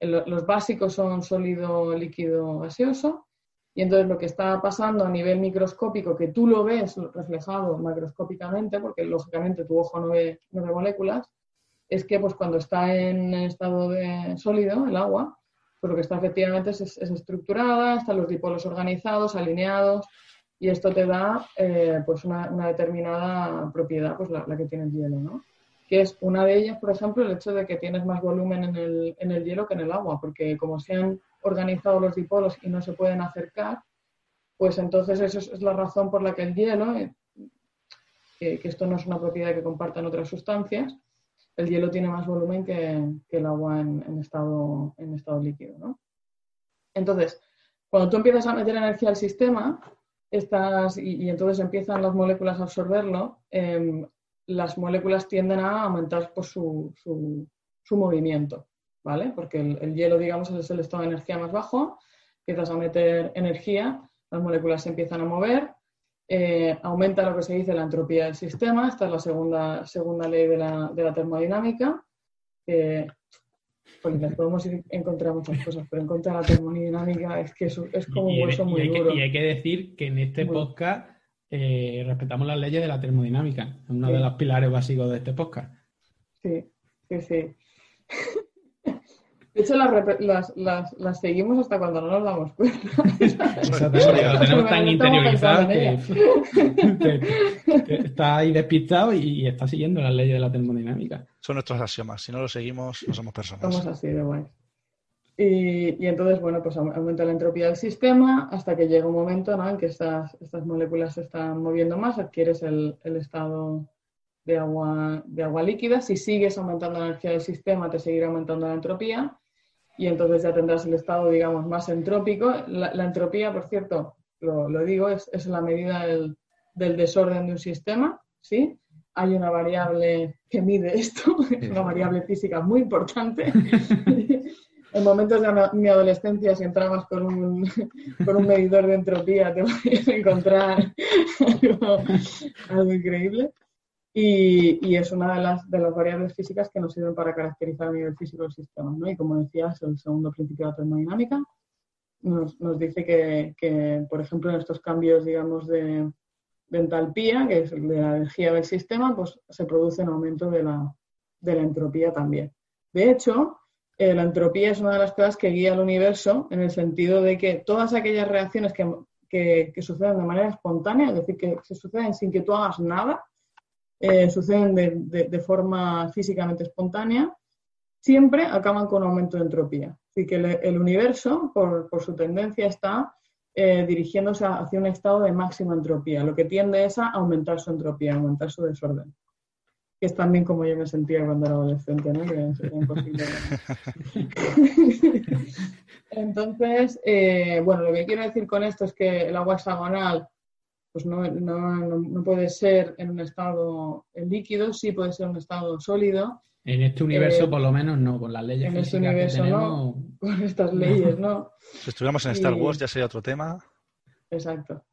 los básicos son sólido, líquido, gaseoso, y entonces lo que está pasando a nivel microscópico, que tú lo ves reflejado macroscópicamente, porque lógicamente tu ojo no ve, no ve moléculas, es que pues cuando está en estado de sólido, el agua, pues lo que está efectivamente es, estructurada, están los dipolos organizados, alineados, y esto te da eh, pues una, determinada propiedad, pues la, que tiene el hielo, ¿no? Que es una de ellas, por ejemplo, el hecho de que tienes más volumen en el, en el hielo que en el agua, porque como se han organizado los dipolos y no se pueden acercar, pues entonces eso es, la razón por la que el hielo, eh, que esto no es una propiedad que compartan otras sustancias, el hielo tiene más volumen que, el agua en, estado, líquido. Entonces, cuando tú empiezas a meter energía al sistema, y, entonces empiezan las moléculas a absorberlo, em, las moléculas tienden a aumentar pues, su, movimiento, ¿vale? Porque el, el, hielo, digamos, es el estado de energía más bajo, empiezas a meter energía, las moléculas se empiezan a mover, eh, aumenta lo que se dice la entropía del sistema, esta es la segunda, segunda ley de la, de la termodinámica, que pues, podemos encontrar muchas cosas, pero en contra de la termodinámica es que es, es como un hueso muy y duro. Que, y hay que decir que en este podcast eh, respetamos las leyes de la termodinámica, es uno de los pilares básicos de este podcast. Sí, sí, sí. De hecho, las, las, las, seguimos hasta cuando no nos damos cuenta. lo tenemos tan interiorizado que, está ahí despistado y, está siguiendo las leyes de la termodinámica. Son nuestros axiomas. Si no los seguimos, no somos personas. Somos así de guay. Y, y, entonces, bueno, pues aumenta la entropía del sistema hasta que llega un momento ¿no? en que estas, estas moléculas se están moviendo más, adquieres el, el estado de agua, de agua líquida. Si sigues aumentando la energía del sistema, te seguirá aumentando la entropía y entonces ya tendrás el estado, digamos, más entrópico. La, entropía, por cierto, lo, digo, es, es, la medida del, desorden de un sistema, ¿sí? Hay una variable que mide esto, es una variable física muy importante. en momentos de mi adolescencia, si entrabas con un, con un medidor de entropía, te podías encontrar algo increíble. Y, es una de las, de las variables físicas que nos sirven para caracterizar a nivel físico el sistema. ¿no? Y como decías, el segundo principio de la termodinámica nos, nos dice que, que, por ejemplo, en estos cambios, digamos, de, de, entalpía, que es de la energía del sistema, pues se produce un aumento de la, de la entropía también. De hecho, eh, la entropía es una de las cosas que guía al universo en el sentido de que todas aquellas reacciones que, que, que suceden de manera espontánea, es decir, que se suceden sin que tú hagas nada, eh, suceden de, forma físicamente espontánea, siempre acaban con aumento de entropía. Así que el, universo, por, su tendencia, está eh, dirigiéndose hacia un estado de máxima entropía, lo que tiende es a aumentar su entropía, aumentar su desorden. que es también como yo me sentía cuando era adolescente, ¿no? Que sería imposible. Entonces, eh, bueno, lo que quiero decir con esto es que el agua hexagonal pues no, no, puede ser en un estado líquido, sí puede ser en un estado sólido. En este universo, eh, por lo menos, no, con las leyes En este universo no, con estas leyes, no. Si estuviéramos en Star Wars ya sería otro tema. Exacto.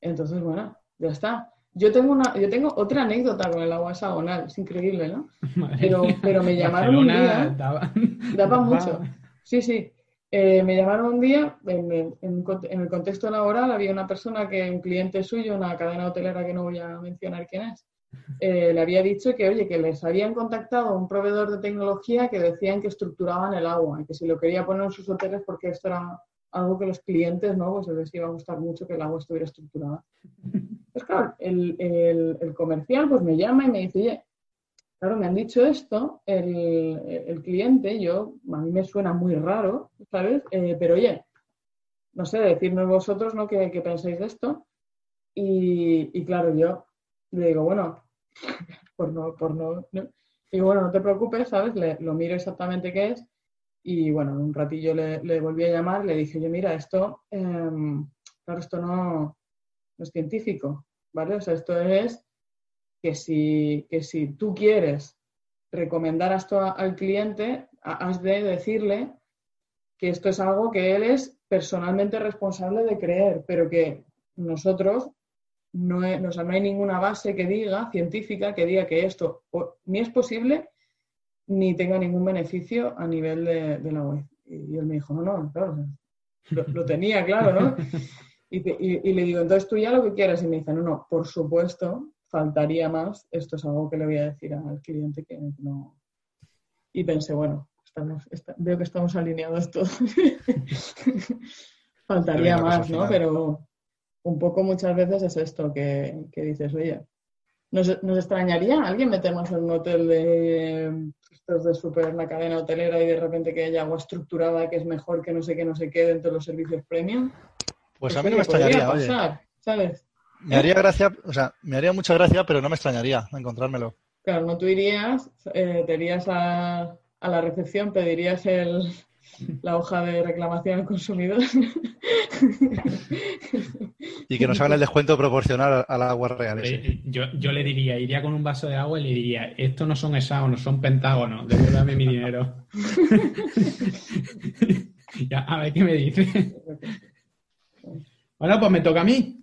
Entonces, bueno, ya está. Yo tengo una, yo tengo otra anécdota con el agua hexagonal, es increíble, ¿no? Pero, pero me llamaron un día. Daba, mucho. Sí, sí. Eh, me llamaron un día, en, el contexto laboral, había una persona que, un cliente suyo, una cadena hotelera que no voy a mencionar quién es, eh, le había dicho que, oye, que les habían contactado un proveedor de tecnología que decían que estructuraban el agua y que si lo quería poner en sus hoteles porque esto era algo que los clientes, ¿no? Pues les iba a gustar mucho que el agua estuviera estructurada. Pues claro, el, el, comercial pues me llama y me dice, oye, claro, me han dicho esto, el, cliente, yo, a mí me suena muy raro, ¿sabes? Eh, pero oye, no sé, decirnos vosotros, ¿no? ¿Qué, pensáis de esto? Y, y, claro, yo le digo, bueno, por no, por no, digo, bueno, no te preocupes, ¿sabes? Lo miro exactamente qué es y bueno, un ratillo le, volví a llamar, le dije, yo, mira, esto, em, claro, esto no, es científico, ¿vale? O sea, esto es que si, que si tú quieres recomendar esto al cliente, has de decirle que esto es algo que él es personalmente responsable de creer, pero que nosotros no, no hay ninguna base que diga, científica, que diga que esto ni es posible ni tenga ningún beneficio a nivel de, la web. Y él me dijo, no, no, claro, lo, tenía claro, ¿no? Y, le digo, entonces tú ya lo que quieras. Y me dice, no, no, por supuesto, faltaría más. Esto es algo que le voy a decir al cliente que no. Y pensé, bueno, veo que estamos alineados todos. faltaría más, ¿no? Pero un poco muchas veces es esto que, que dices, oye, ¿nos, ¿nos, extrañaría alguien meternos en un hotel de estos de super la cadena hotelera y de repente que haya agua estructurada que es mejor que no sé qué, no sé qué dentro de los servicios premium? Pues a mí no me extrañaría, ¿sabes? Me haría gracia, o sea, me haría mucha gracia, pero no me extrañaría encontrármelo. Claro, no tú irías, eh, te irías a, la recepción, pedirías el, la hoja de reclamación al consumidor. y que nos hagan el descuento proporcional al agua real. Yo, yo, le diría, iría con un vaso de agua y le diría, estos no son hexágonos, son pentágonos, devuélvame mi dinero. ya, a ver qué me dice. Bueno, pues me toca a mí.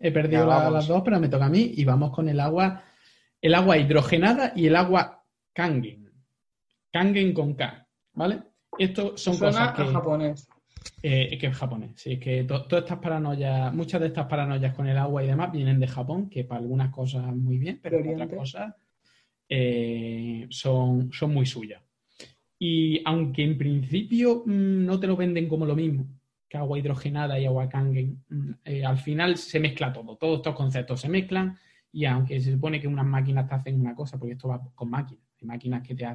he perdido las dos, pero me toca a mí y vamos con el agua, el agua hidrogenada y el agua Kangen. Kangen con K, ¿vale? Esto son cosas que... japonés. Eh, que es japonés, sí, que todas estas paranoias, muchas de estas paranoias con el agua y demás vienen de Japón, que para algunas cosas muy bien, pero para otras cosas eh, son, son muy suyas. Y aunque en principio mm, no te lo venden como lo mismo, agua hidrogenada y agua Kangen, mm, eh, al final se mezcla todo, todos estos conceptos se mezclan y aunque se supone que unas máquinas te hacen una cosa, porque esto va con máquinas, hay máquinas que te,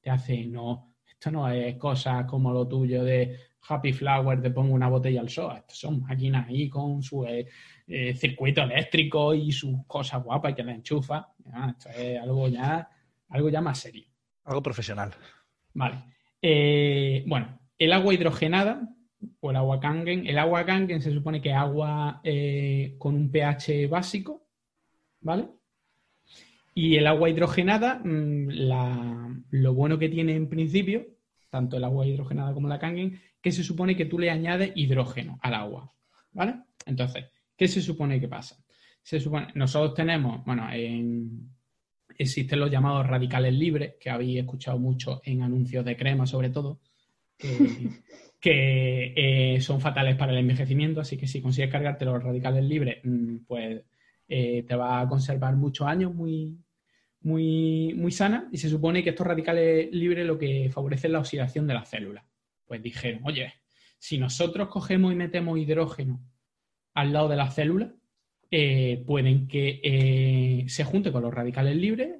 te hacen, no, esto no es cosas como lo tuyo de Happy Flower, te pongo una botella al sol, estas son máquinas ahí con su eh, eh, circuito eléctrico y sus cosas guapas que la enchufa, esto es algo ya, algo ya más serio. Algo profesional. Vale. bueno, el agua hidrogenada o el agua Kangen. El agua Kangen se supone que es agua eh, con un pH básico, ¿vale? Y el agua hidrogenada, mm, lo bueno que tiene en principio, tanto el agua hidrogenada como la Kangen, que se supone que tú le añades hidrógeno al agua, ¿vale? Entonces, ¿qué se supone que pasa? Se supone, nosotros tenemos, bueno, existen los llamados radicales libres, que habéis escuchado mucho en anuncios de crema sobre todo, que eh, son fatales para el envejecimiento, así que si consigues cargarte los radicales libres, mm, pues eh, te va a conservar muchos años muy, muy, muy sana y se supone que estos radicales libres lo que favorecen la oxidación de las células. Pues dijeron, oye, si nosotros cogemos y metemos hidrógeno al lado de las células, eh, pueden que se junte con los radicales libres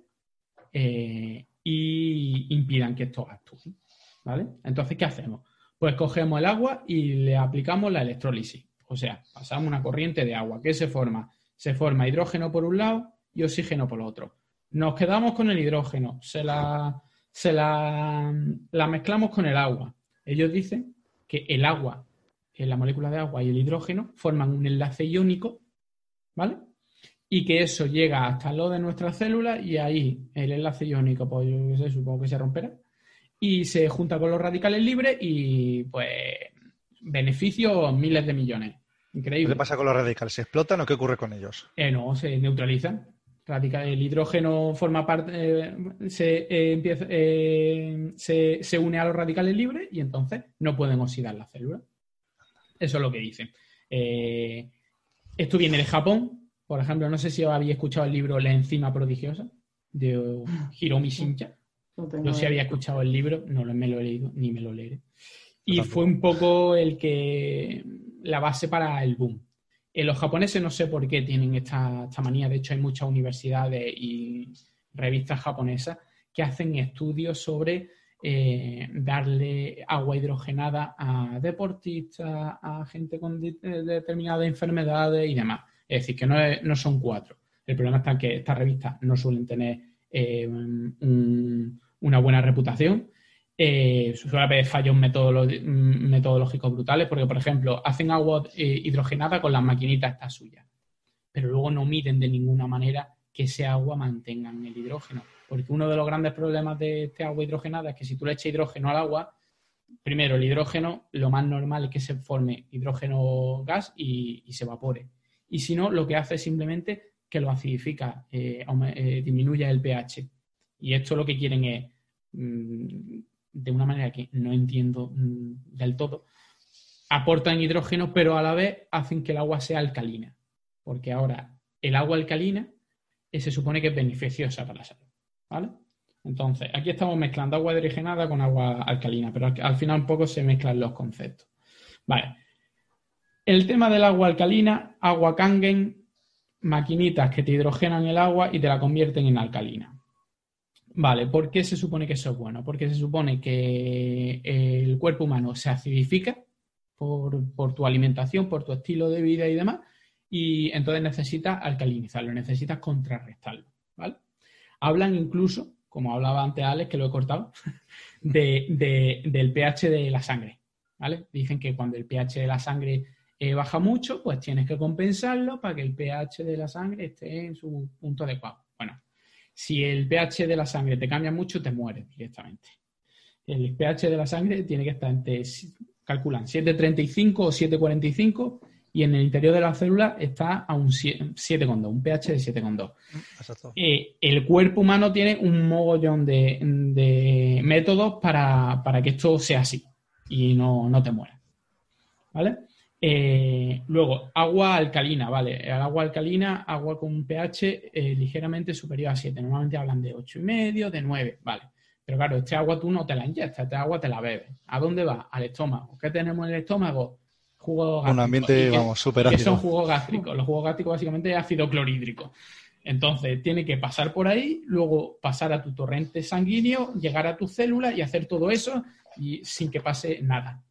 y impidan que estos actúen. ¿Vale? Entonces, ¿qué hacemos? Pues cogemos el agua y le aplicamos la electrólisis. O sea, pasamos una corriente de agua. ¿Qué se forma? Se forma hidrógeno por un lado y oxígeno por el otro. nos quedamos con el hidrógeno, se la, se la, la mezclamos con el agua. Ellos dicen que el agua, la molécula de agua y el hidrógeno forman un enlace iónico, ¿vale? Y que eso llega hasta lo de nuestras células y ahí el enlace iónico, pues yo sé, supongo que se romperá y se junta con los radicales libres y pues beneficios miles de millones. Increíble. ¿Qué pasa con los radicales? ¿Se explotan o qué ocurre con ellos? Eh, no, se neutralizan. el hidrógeno forma parte, eh, se, eh, empieza, se, une a los radicales libres y entonces no pueden oxidar la célula. Eso es lo que dicen. esto viene de Japón, por ejemplo, no sé si había escuchado el libro La enzima prodigiosa de Hiromi Shinja. No, sé si había escuchado el libro, no me lo he leído, ni me lo leeré. Y fue un poco el que la base para el boom. En los japoneses no sé por qué tienen esta, manía, de hecho hay muchas universidades y revistas japonesas que hacen estudios sobre eh, darle agua hidrogenada a deportistas, a gente con determinadas enfermedades y demás. Es decir, que no, no son cuatro. El problema está en que estas revistas no suelen tener eh, una buena reputación. Eh, suele haber fallos metodológicos brutales, porque, por ejemplo, hacen agua eh, hidrogenada con las maquinitas estas suyas, pero luego no miden de ninguna manera que ese agua mantenga el hidrógeno. Porque uno de los grandes problemas de este agua hidrogenada es que si tú le echas hidrógeno al agua, primero el hidrógeno, lo más normal es que se forme hidrógeno gas y, y se evapore. Y si no, lo que hace es simplemente que lo acidifica, eh, eh, disminuye el pH. Y esto lo que quieren es, mm, de una manera que no entiendo mm, del todo, aportan hidrógeno, pero a la vez hacen que el agua sea alcalina. Porque ahora el agua alcalina eh, se supone que es beneficiosa para la salud. ¿Vale? Entonces, aquí estamos mezclando agua hidrogenada con agua alcalina, pero al final un poco se mezclan los conceptos. Vale. El tema del agua alcalina, agua Kangen, maquinitas que te hidrogenan el agua y te la convierten en alcalina. Vale, ¿por qué se supone que eso es bueno? Porque se supone que el cuerpo humano se acidifica por, tu alimentación, por tu estilo de vida y demás, y entonces necesitas alcalinizarlo, necesitas contrarrestarlo, ¿vale? Hablan incluso, como hablaba antes Alex, que lo he cortado, del pH de la sangre, ¿vale? Dicen que cuando el pH de la sangre eh, baja mucho, pues tienes que compensarlo para que el pH de la sangre esté en su punto adecuado. Bueno, si el pH de la sangre te cambia mucho, te mueres directamente. El pH de la sangre tiene que estar entre, calculan, 7,35 o 7,45 y en el interior de la célula está a un 7,2, un pH de 7,2. Exacto. Eh, el cuerpo humano tiene un mogollón de, métodos para, que esto sea así y no, no te mueras. ¿Vale? Eh, luego, agua alcalina, ¿vale? El agua alcalina, agua con un pH eh, ligeramente superior a 7. Normalmente hablan de 8,5, de 9, ¿vale? Pero claro, este agua tú no te la inyectas, este agua te la bebes. ¿A dónde va? Al estómago. ¿Qué tenemos en el estómago? Jugos gástricos. Un ambiente, vamos, súper ácido. ¿Qué son jugos gástricos? Los jugos gástricos básicamente es ácido clorhídrico. Entonces, tiene que pasar por ahí, luego pasar a tu torrente sanguíneo, llegar a tus células y hacer todo eso y sin que pase nada.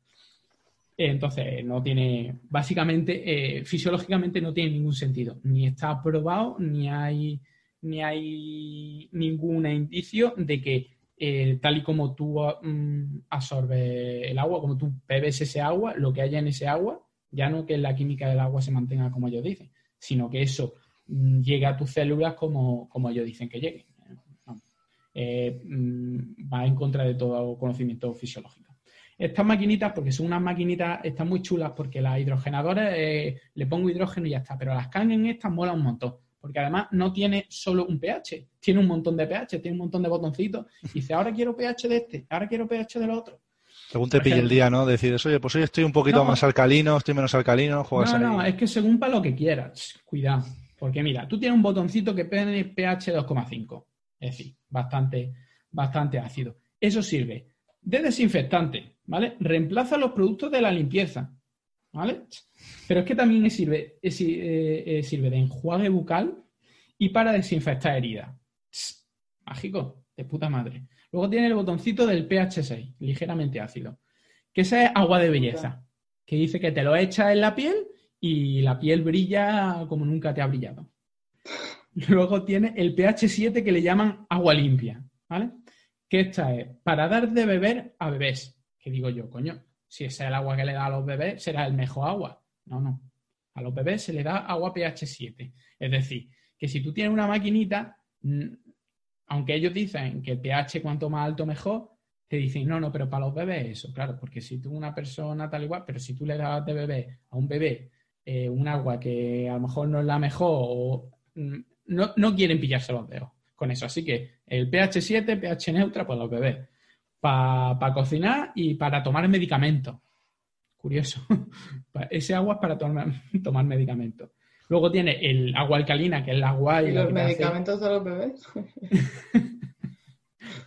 Entonces, no tiene, básicamente, eh, fisiológicamente no tiene ningún sentido. Ni está aprobado, ni hay, ni hay ningún indicio de que eh, tal y como tú mm, absorbes el agua, como tú bebes ese agua, lo que haya en ese agua, ya no que la química del agua se mantenga como ellos dicen, sino que eso mm, llegue a tus células como, como ellos dicen que llegue. Eh, mm, va en contra de todo conocimiento fisiológico. Estas maquinitas, porque son unas maquinitas, están muy chulas porque las hidrogenadoras eh, le pongo hidrógeno y ya está, pero las en estas mola un montón, porque además no tiene solo un pH, tiene un montón de pH, tiene un montón de botoncitos, y dice, ahora quiero pH de este, ahora quiero pH del otro. Según te pille el día, ¿no? Decides, oye, pues hoy estoy un poquito más alcalino, estoy menos alcalino, juegas No, no, es que según para lo que quieras, cuidado. Porque mira, tú tienes un botoncito que pone pH 2,5, es decir, bastante, bastante ácido. Eso sirve de desinfectante, ¿vale? Reemplaza los productos de la limpieza, ¿vale? Pero es que también sirve, eh, eh, sirve de enjuague bucal y para desinfectar heridas. Mágico, de puta madre. Luego tiene el botoncito del pH 6, ligeramente ácido, que esa es agua de belleza, que dice que te lo echas en la piel y la piel brilla como nunca te ha brillado. Luego tiene el pH 7 que le llaman agua limpia, ¿vale? Que esta es para dar de beber a bebés. Que digo yo, coño, si ese es el agua que le da a los bebés, será el mejor agua. No, no. A los bebés se le da agua pH 7. Es decir, que si tú tienes una maquinita, aunque ellos dicen que el pH cuanto más alto mejor, te dicen, no, no, pero para los bebés eso, claro, porque si tú una persona tal igual, pero si tú le das de bebé a un bebé eh, un agua que a lo mejor no es la mejor o mm, no, quieren pillarse los dedos con eso. Así que el pH 7, pH neutra, pues los bebés. Para cocinar y para tomar medicamentos. Curioso. Ese agua es para tomar, tomar medicamentos. Luego tiene el agua alcalina, que es el agua... ¿Y, los medicamentos de los bebés?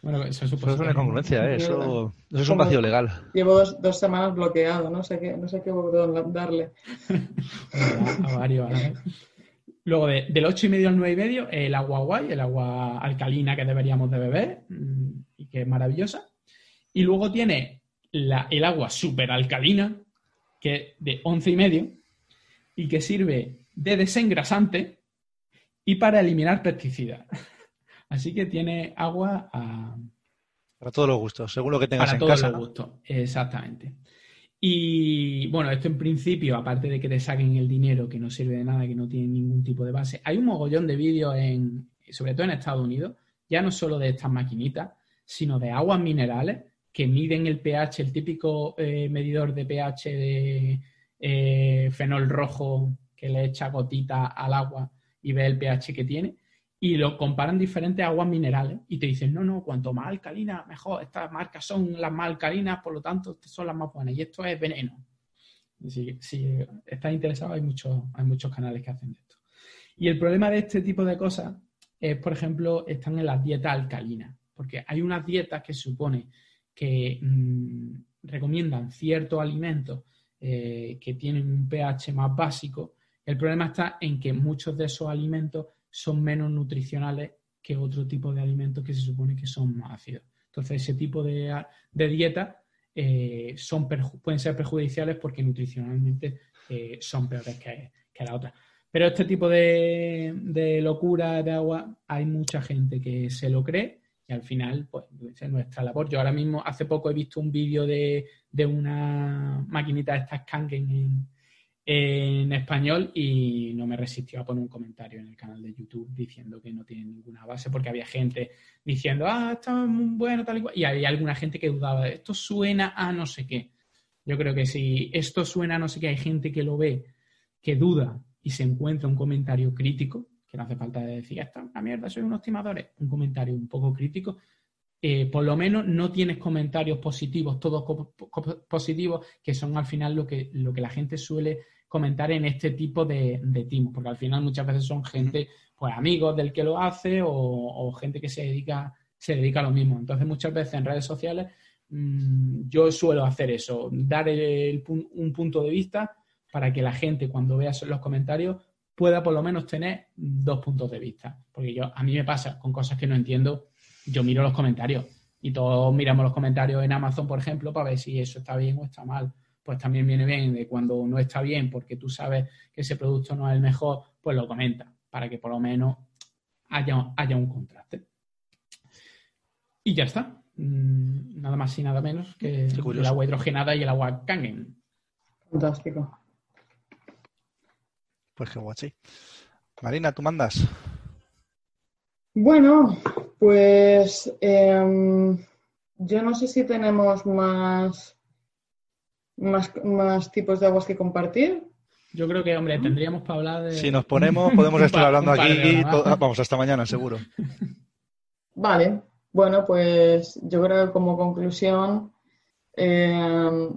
bueno, eso, es una incongruencia, ¿eh? eso, es un vacío legal. Llevo dos, semanas bloqueado, no sé qué, no sé qué darle. a, varios, Luego del 8 y medio al 9 y medio, el agua guay, el agua alcalina que deberíamos de beber mm, y que es maravillosa. Y luego tiene el agua súper alcalina, que es de 11 y medio, y que sirve de desengrasante y para eliminar pesticidas. Así que tiene agua a... Para todos los gustos, según lo que tengas en casa. Para todos los gustos, exactamente. Y bueno, esto en principio, aparte de que te saquen el dinero, que no sirve de nada, que no tiene ningún tipo de base, hay un mogollón de vídeos, en, sobre todo en Estados Unidos, ya no solo de estas maquinitas, sino de aguas minerales que miden el pH, el típico eh, medidor de pH de eh, fenol rojo que le echa gotita al agua y ve el pH que tiene y lo comparan diferentes aguas minerales y te dicen, no, no, cuanto más alcalina, mejor. Estas marcas son las más alcalinas, por lo tanto, son las más buenas. Y esto es veneno. Si, si estás interesado, hay muchos, hay muchos canales que hacen esto. Y el problema de este tipo de cosas es, por ejemplo, están en las dietas alcalinas. Porque hay unas dietas que supone que mm, recomiendan ciertos alimentos eh, que tienen un pH más básico. El problema está en que muchos de esos alimentos son menos nutricionales que otro tipo de alimentos que se supone que son más ácidos. Entonces, ese tipo de, de dieta eh, son pueden ser perjudiciales porque nutricionalmente eh, son peores que, que la otra. Pero este tipo de, de, locura de agua, hay mucha gente que se lo cree y al final, pues, es nuestra labor. Yo ahora mismo, hace poco he visto un vídeo de, de una maquinita de estas Kangen en, en español y no me resistió a poner un comentario en el canal de YouTube diciendo que no tiene ninguna base porque había gente diciendo, ah, está muy bueno, tal y cual. Y había alguna gente que dudaba, esto suena a no sé qué. Yo creo que si esto suena a no sé qué, hay gente que lo ve, que duda y se encuentra un comentario crítico, que no hace falta decir, esta es una mierda, soy unos timadores, un comentario un poco crítico, eh, por lo menos no tienes comentarios positivos, todos positivos, que son al final lo que, lo que la gente suele comentar en este tipo de, de porque al final muchas veces son gente, pues amigos del que lo hace o, gente que se dedica, se dedica a lo mismo. Entonces muchas veces en redes sociales mm, yo suelo hacer eso, dar un punto de vista para que la gente cuando vea los comentarios pueda por lo menos tener dos puntos de vista. Porque yo, a mí me pasa con cosas que no entiendo, yo miro los comentarios y todos miramos los comentarios en Amazon, por ejemplo, para ver si eso está bien o está mal pues también viene bien de cuando no está bien porque tú sabes que ese producto no es el mejor, pues lo comenta para que por lo menos haya, haya un contraste. Y ya está. Mm, nada más y nada menos que el agua hidrogenada y el agua Kangen. Fantástico. Pues qué guachi. Marina, ¿tú mandas? Bueno, pues em, yo no sé si tenemos más más, tipos de aguas que compartir. Yo creo que, hombre, tendríamos para hablar de... Si nos ponemos, podemos estar hablando aquí, vamos, hasta mañana, seguro. Vale, bueno, pues yo creo que como conclusión, eh,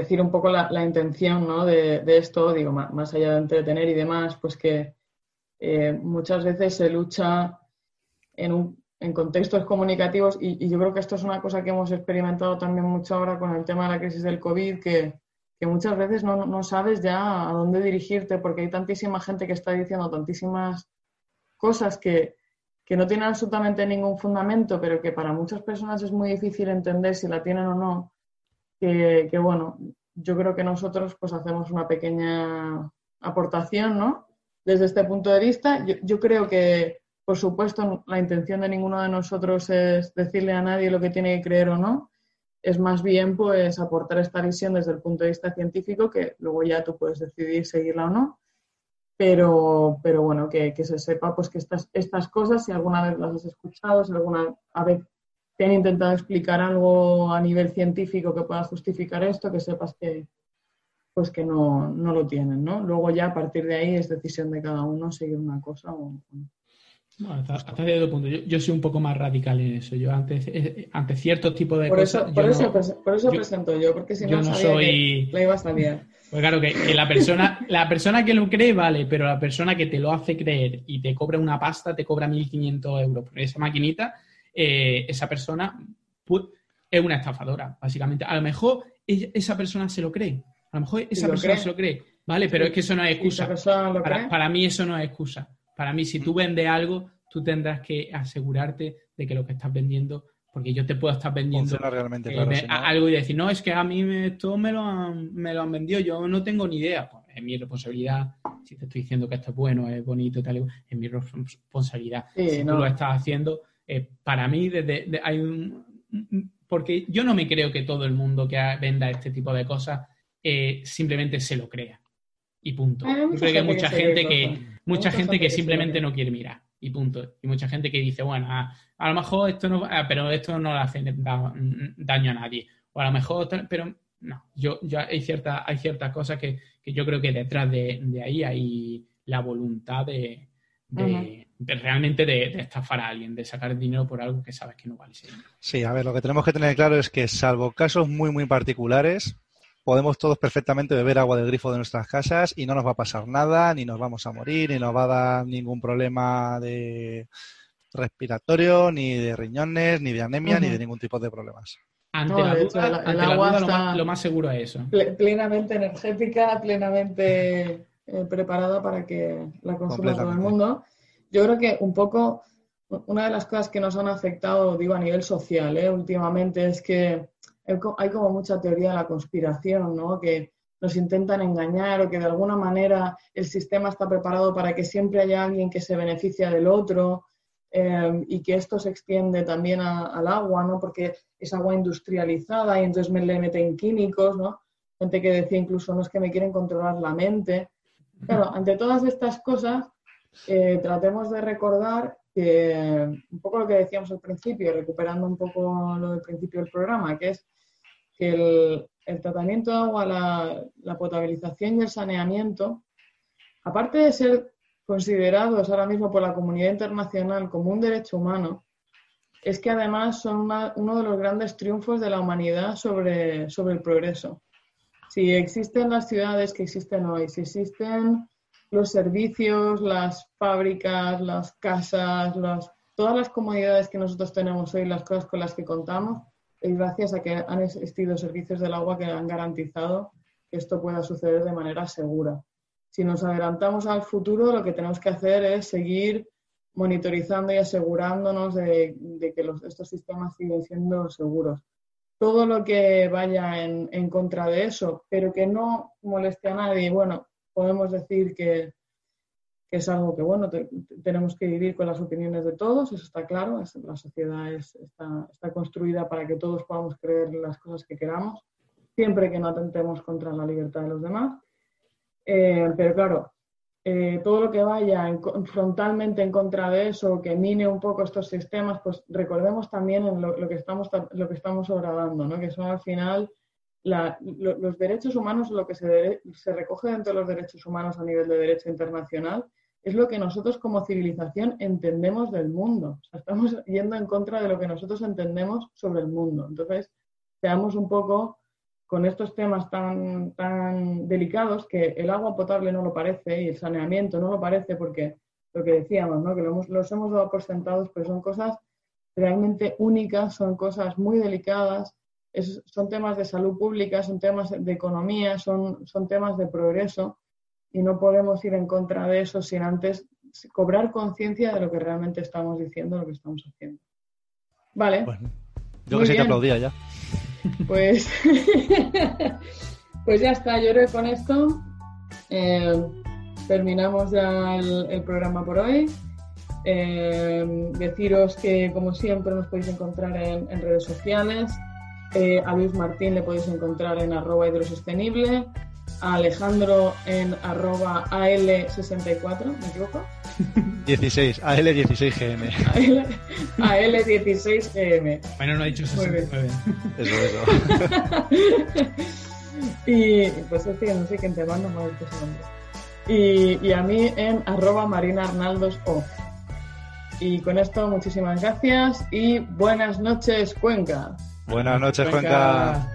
decir un poco la, intención ¿no? de, esto, digo, más, allá de entretener y demás, pues que eh, muchas veces se lucha en un en contextos comunicativos y, yo creo que esto es una cosa que hemos experimentado también mucho ahora con el tema de la crisis del COVID, que, muchas veces no, sabes ya a dónde dirigirte porque hay tantísima gente que está diciendo tantísimas cosas que, no tienen absolutamente ningún fundamento, pero que para muchas personas es muy difícil entender si la tienen o no, que, bueno, yo creo que nosotros pues hacemos una pequeña aportación, ¿no? desde este punto de vista. Yo, creo que, por supuesto, la intención de ninguno de nosotros es decirle a nadie lo que tiene que creer o no. Es más bien, pues, aportar esta visión desde el punto de vista científico, que luego ya tú puedes decidir seguirla o no. Pero, pero bueno, que, se sepa pues que estas, estas cosas, si alguna vez las has escuchado, si alguna vez te han intentado explicar algo a nivel científico que pueda justificar esto, que sepas que, pues que no, no lo tienen, ¿no? Luego ya a partir de ahí es decisión de cada uno seguir una cosa o no. Bueno, hasta, cierto punto. Yo, soy un poco más radical en eso. Yo ante, eh, ante ciertos tipos de por cosas. Eso, por, eso, por eso presento yo, porque si no, no soy... la iba a. Pues claro, que, la, persona, la persona que lo cree, vale, pero la persona que te lo hace creer y te cobra una pasta, te cobra 1.500 euros por esa maquinita, eh, esa persona pues, es una estafadora, básicamente. A lo mejor esa persona se lo cree. A lo mejor esa persona se lo cree. Vale, pero es que eso no es excusa. Para, para, mí eso no es excusa. Para mí, si tú vendes algo, tú tendrás que asegurarte de que lo que estás vendiendo, porque yo te puedo estar vendiendo eh, algo y decir, no, es que a mí me, esto me lo, han, me lo han vendido, yo no tengo ni idea. Pues es mi responsabilidad. Si te estoy diciendo que esto es bueno, es bonito, tal, es mi responsabilidad. si tú lo estás haciendo, eh, para mí desde, hay un... Porque yo no me creo que todo el mundo que venda este tipo de cosas eh, simplemente se lo crea. Y punto. Yo creo que hay mucha gente que, mucha gente que simplemente no quiere mirar. Y punto. Y mucha gente que dice, bueno, a, lo mejor esto no, ah, pero esto no le hace daño a nadie. O a lo mejor, pero no, yo, yo hay ciertas, hay ciertas cosas que, yo creo que detrás de, ahí hay la voluntad de, realmente de, estafar a alguien, de sacar dinero por algo que sabes que no vale. Sí, a ver, lo que tenemos que tener claro es que salvo casos muy, muy particulares, podemos todos perfectamente beber agua del grifo de nuestras casas y no nos va a pasar nada, ni nos vamos a morir, ni nos va a dar ningún problema de respiratorio, ni de riñones, ni de anemia, ni de ningún tipo de problemas. Ante la duda, el, agua está lo, más, seguro es eso. Plenamente energética, plenamente eh, preparada para que la consuma todo el mundo. Yo creo que un poco, una de las cosas que nos han afectado, digo, a nivel social, ¿eh? últimamente, es que hay como mucha teoría de la conspiración, ¿no? Que nos intentan engañar o que de alguna manera el sistema está preparado para que siempre haya alguien que se beneficia del otro eh, y que esto se extiende también al agua, ¿no? Porque es agua industrializada y entonces me le meten químicos, ¿no? Gente que decía incluso, no es que me quieren controlar la mente. Claro, ante todas estas cosas, eh, tratemos de recordar que un poco lo que decíamos al principio, recuperando un poco lo del principio del programa, que es que el, tratamiento de agua, la, potabilización y el saneamiento, aparte de ser considerados ahora mismo por la comunidad internacional como un derecho humano, es que además son uno de los grandes triunfos de la humanidad sobre, sobre el progreso. Si existen las ciudades que existen hoy, si existen los servicios, las fábricas, las casas, todas las comodidades que nosotros tenemos hoy, las cosas con las que contamos, es gracias a que han existido servicios del agua que han garantizado que esto pueda suceder de manera segura. Si nos adelantamos al futuro, lo que tenemos que hacer es seguir monitorizando y asegurándonos de, que estos sistemas siguen siendo seguros. Todo lo que vaya en, contra de eso, pero que no moleste a nadie, bueno, podemos decir que, es algo que, bueno, tenemos que vivir con las opiniones de todos, eso está claro, la sociedad está, construida para que todos podamos creer las cosas que queramos, siempre que no atentemos contra la libertad de los demás. Eh, pero claro, eh, todo lo que vaya frontalmente en contra de eso, que mine un poco estos sistemas, pues recordemos también en lo, que estamos lo que estamos obradando, ¿no? que son al final los derechos humanos, lo que se, recoge dentro de los derechos humanos a nivel de derecho internacional, es lo que nosotros como civilización entendemos del mundo. estamos yendo en contra de lo que nosotros entendemos sobre el mundo. Entonces, seamos un poco con estos temas tan, tan delicados que el agua potable no lo parece y el saneamiento no lo parece porque lo que decíamos, ¿no? que lo hemos, los hemos dado por sentados, pero son cosas realmente únicas, son cosas muy delicadas son temas de salud pública, son temas de economía, son, son temas de progreso y no podemos ir en contra de eso sin antes cobrar conciencia de lo que realmente estamos diciendo, lo que estamos haciendo. Vale. yo que sé que aplaudía ya. Pues, pues ya está, yo creo que con esto eh, terminamos ya el, programa por hoy. Eh, deciros que, como siempre, nos podéis encontrar en, redes sociales. Eh, a Luis Martín le podéis encontrar en arroba hidrosostenible. A Alejandro en arroba AL64, ¿me equivoco? 16, AL16GM. AL16GM. Bueno, no ha dicho 69. Eso, eso. y pues es que no sé quién te manda, no me ha dicho su nombre. Y, y, a mí en arroba Marina Arnaldos O. Y con esto, muchísimas gracias y buenas noches, Cuenca. Buenas noches, Cuenca.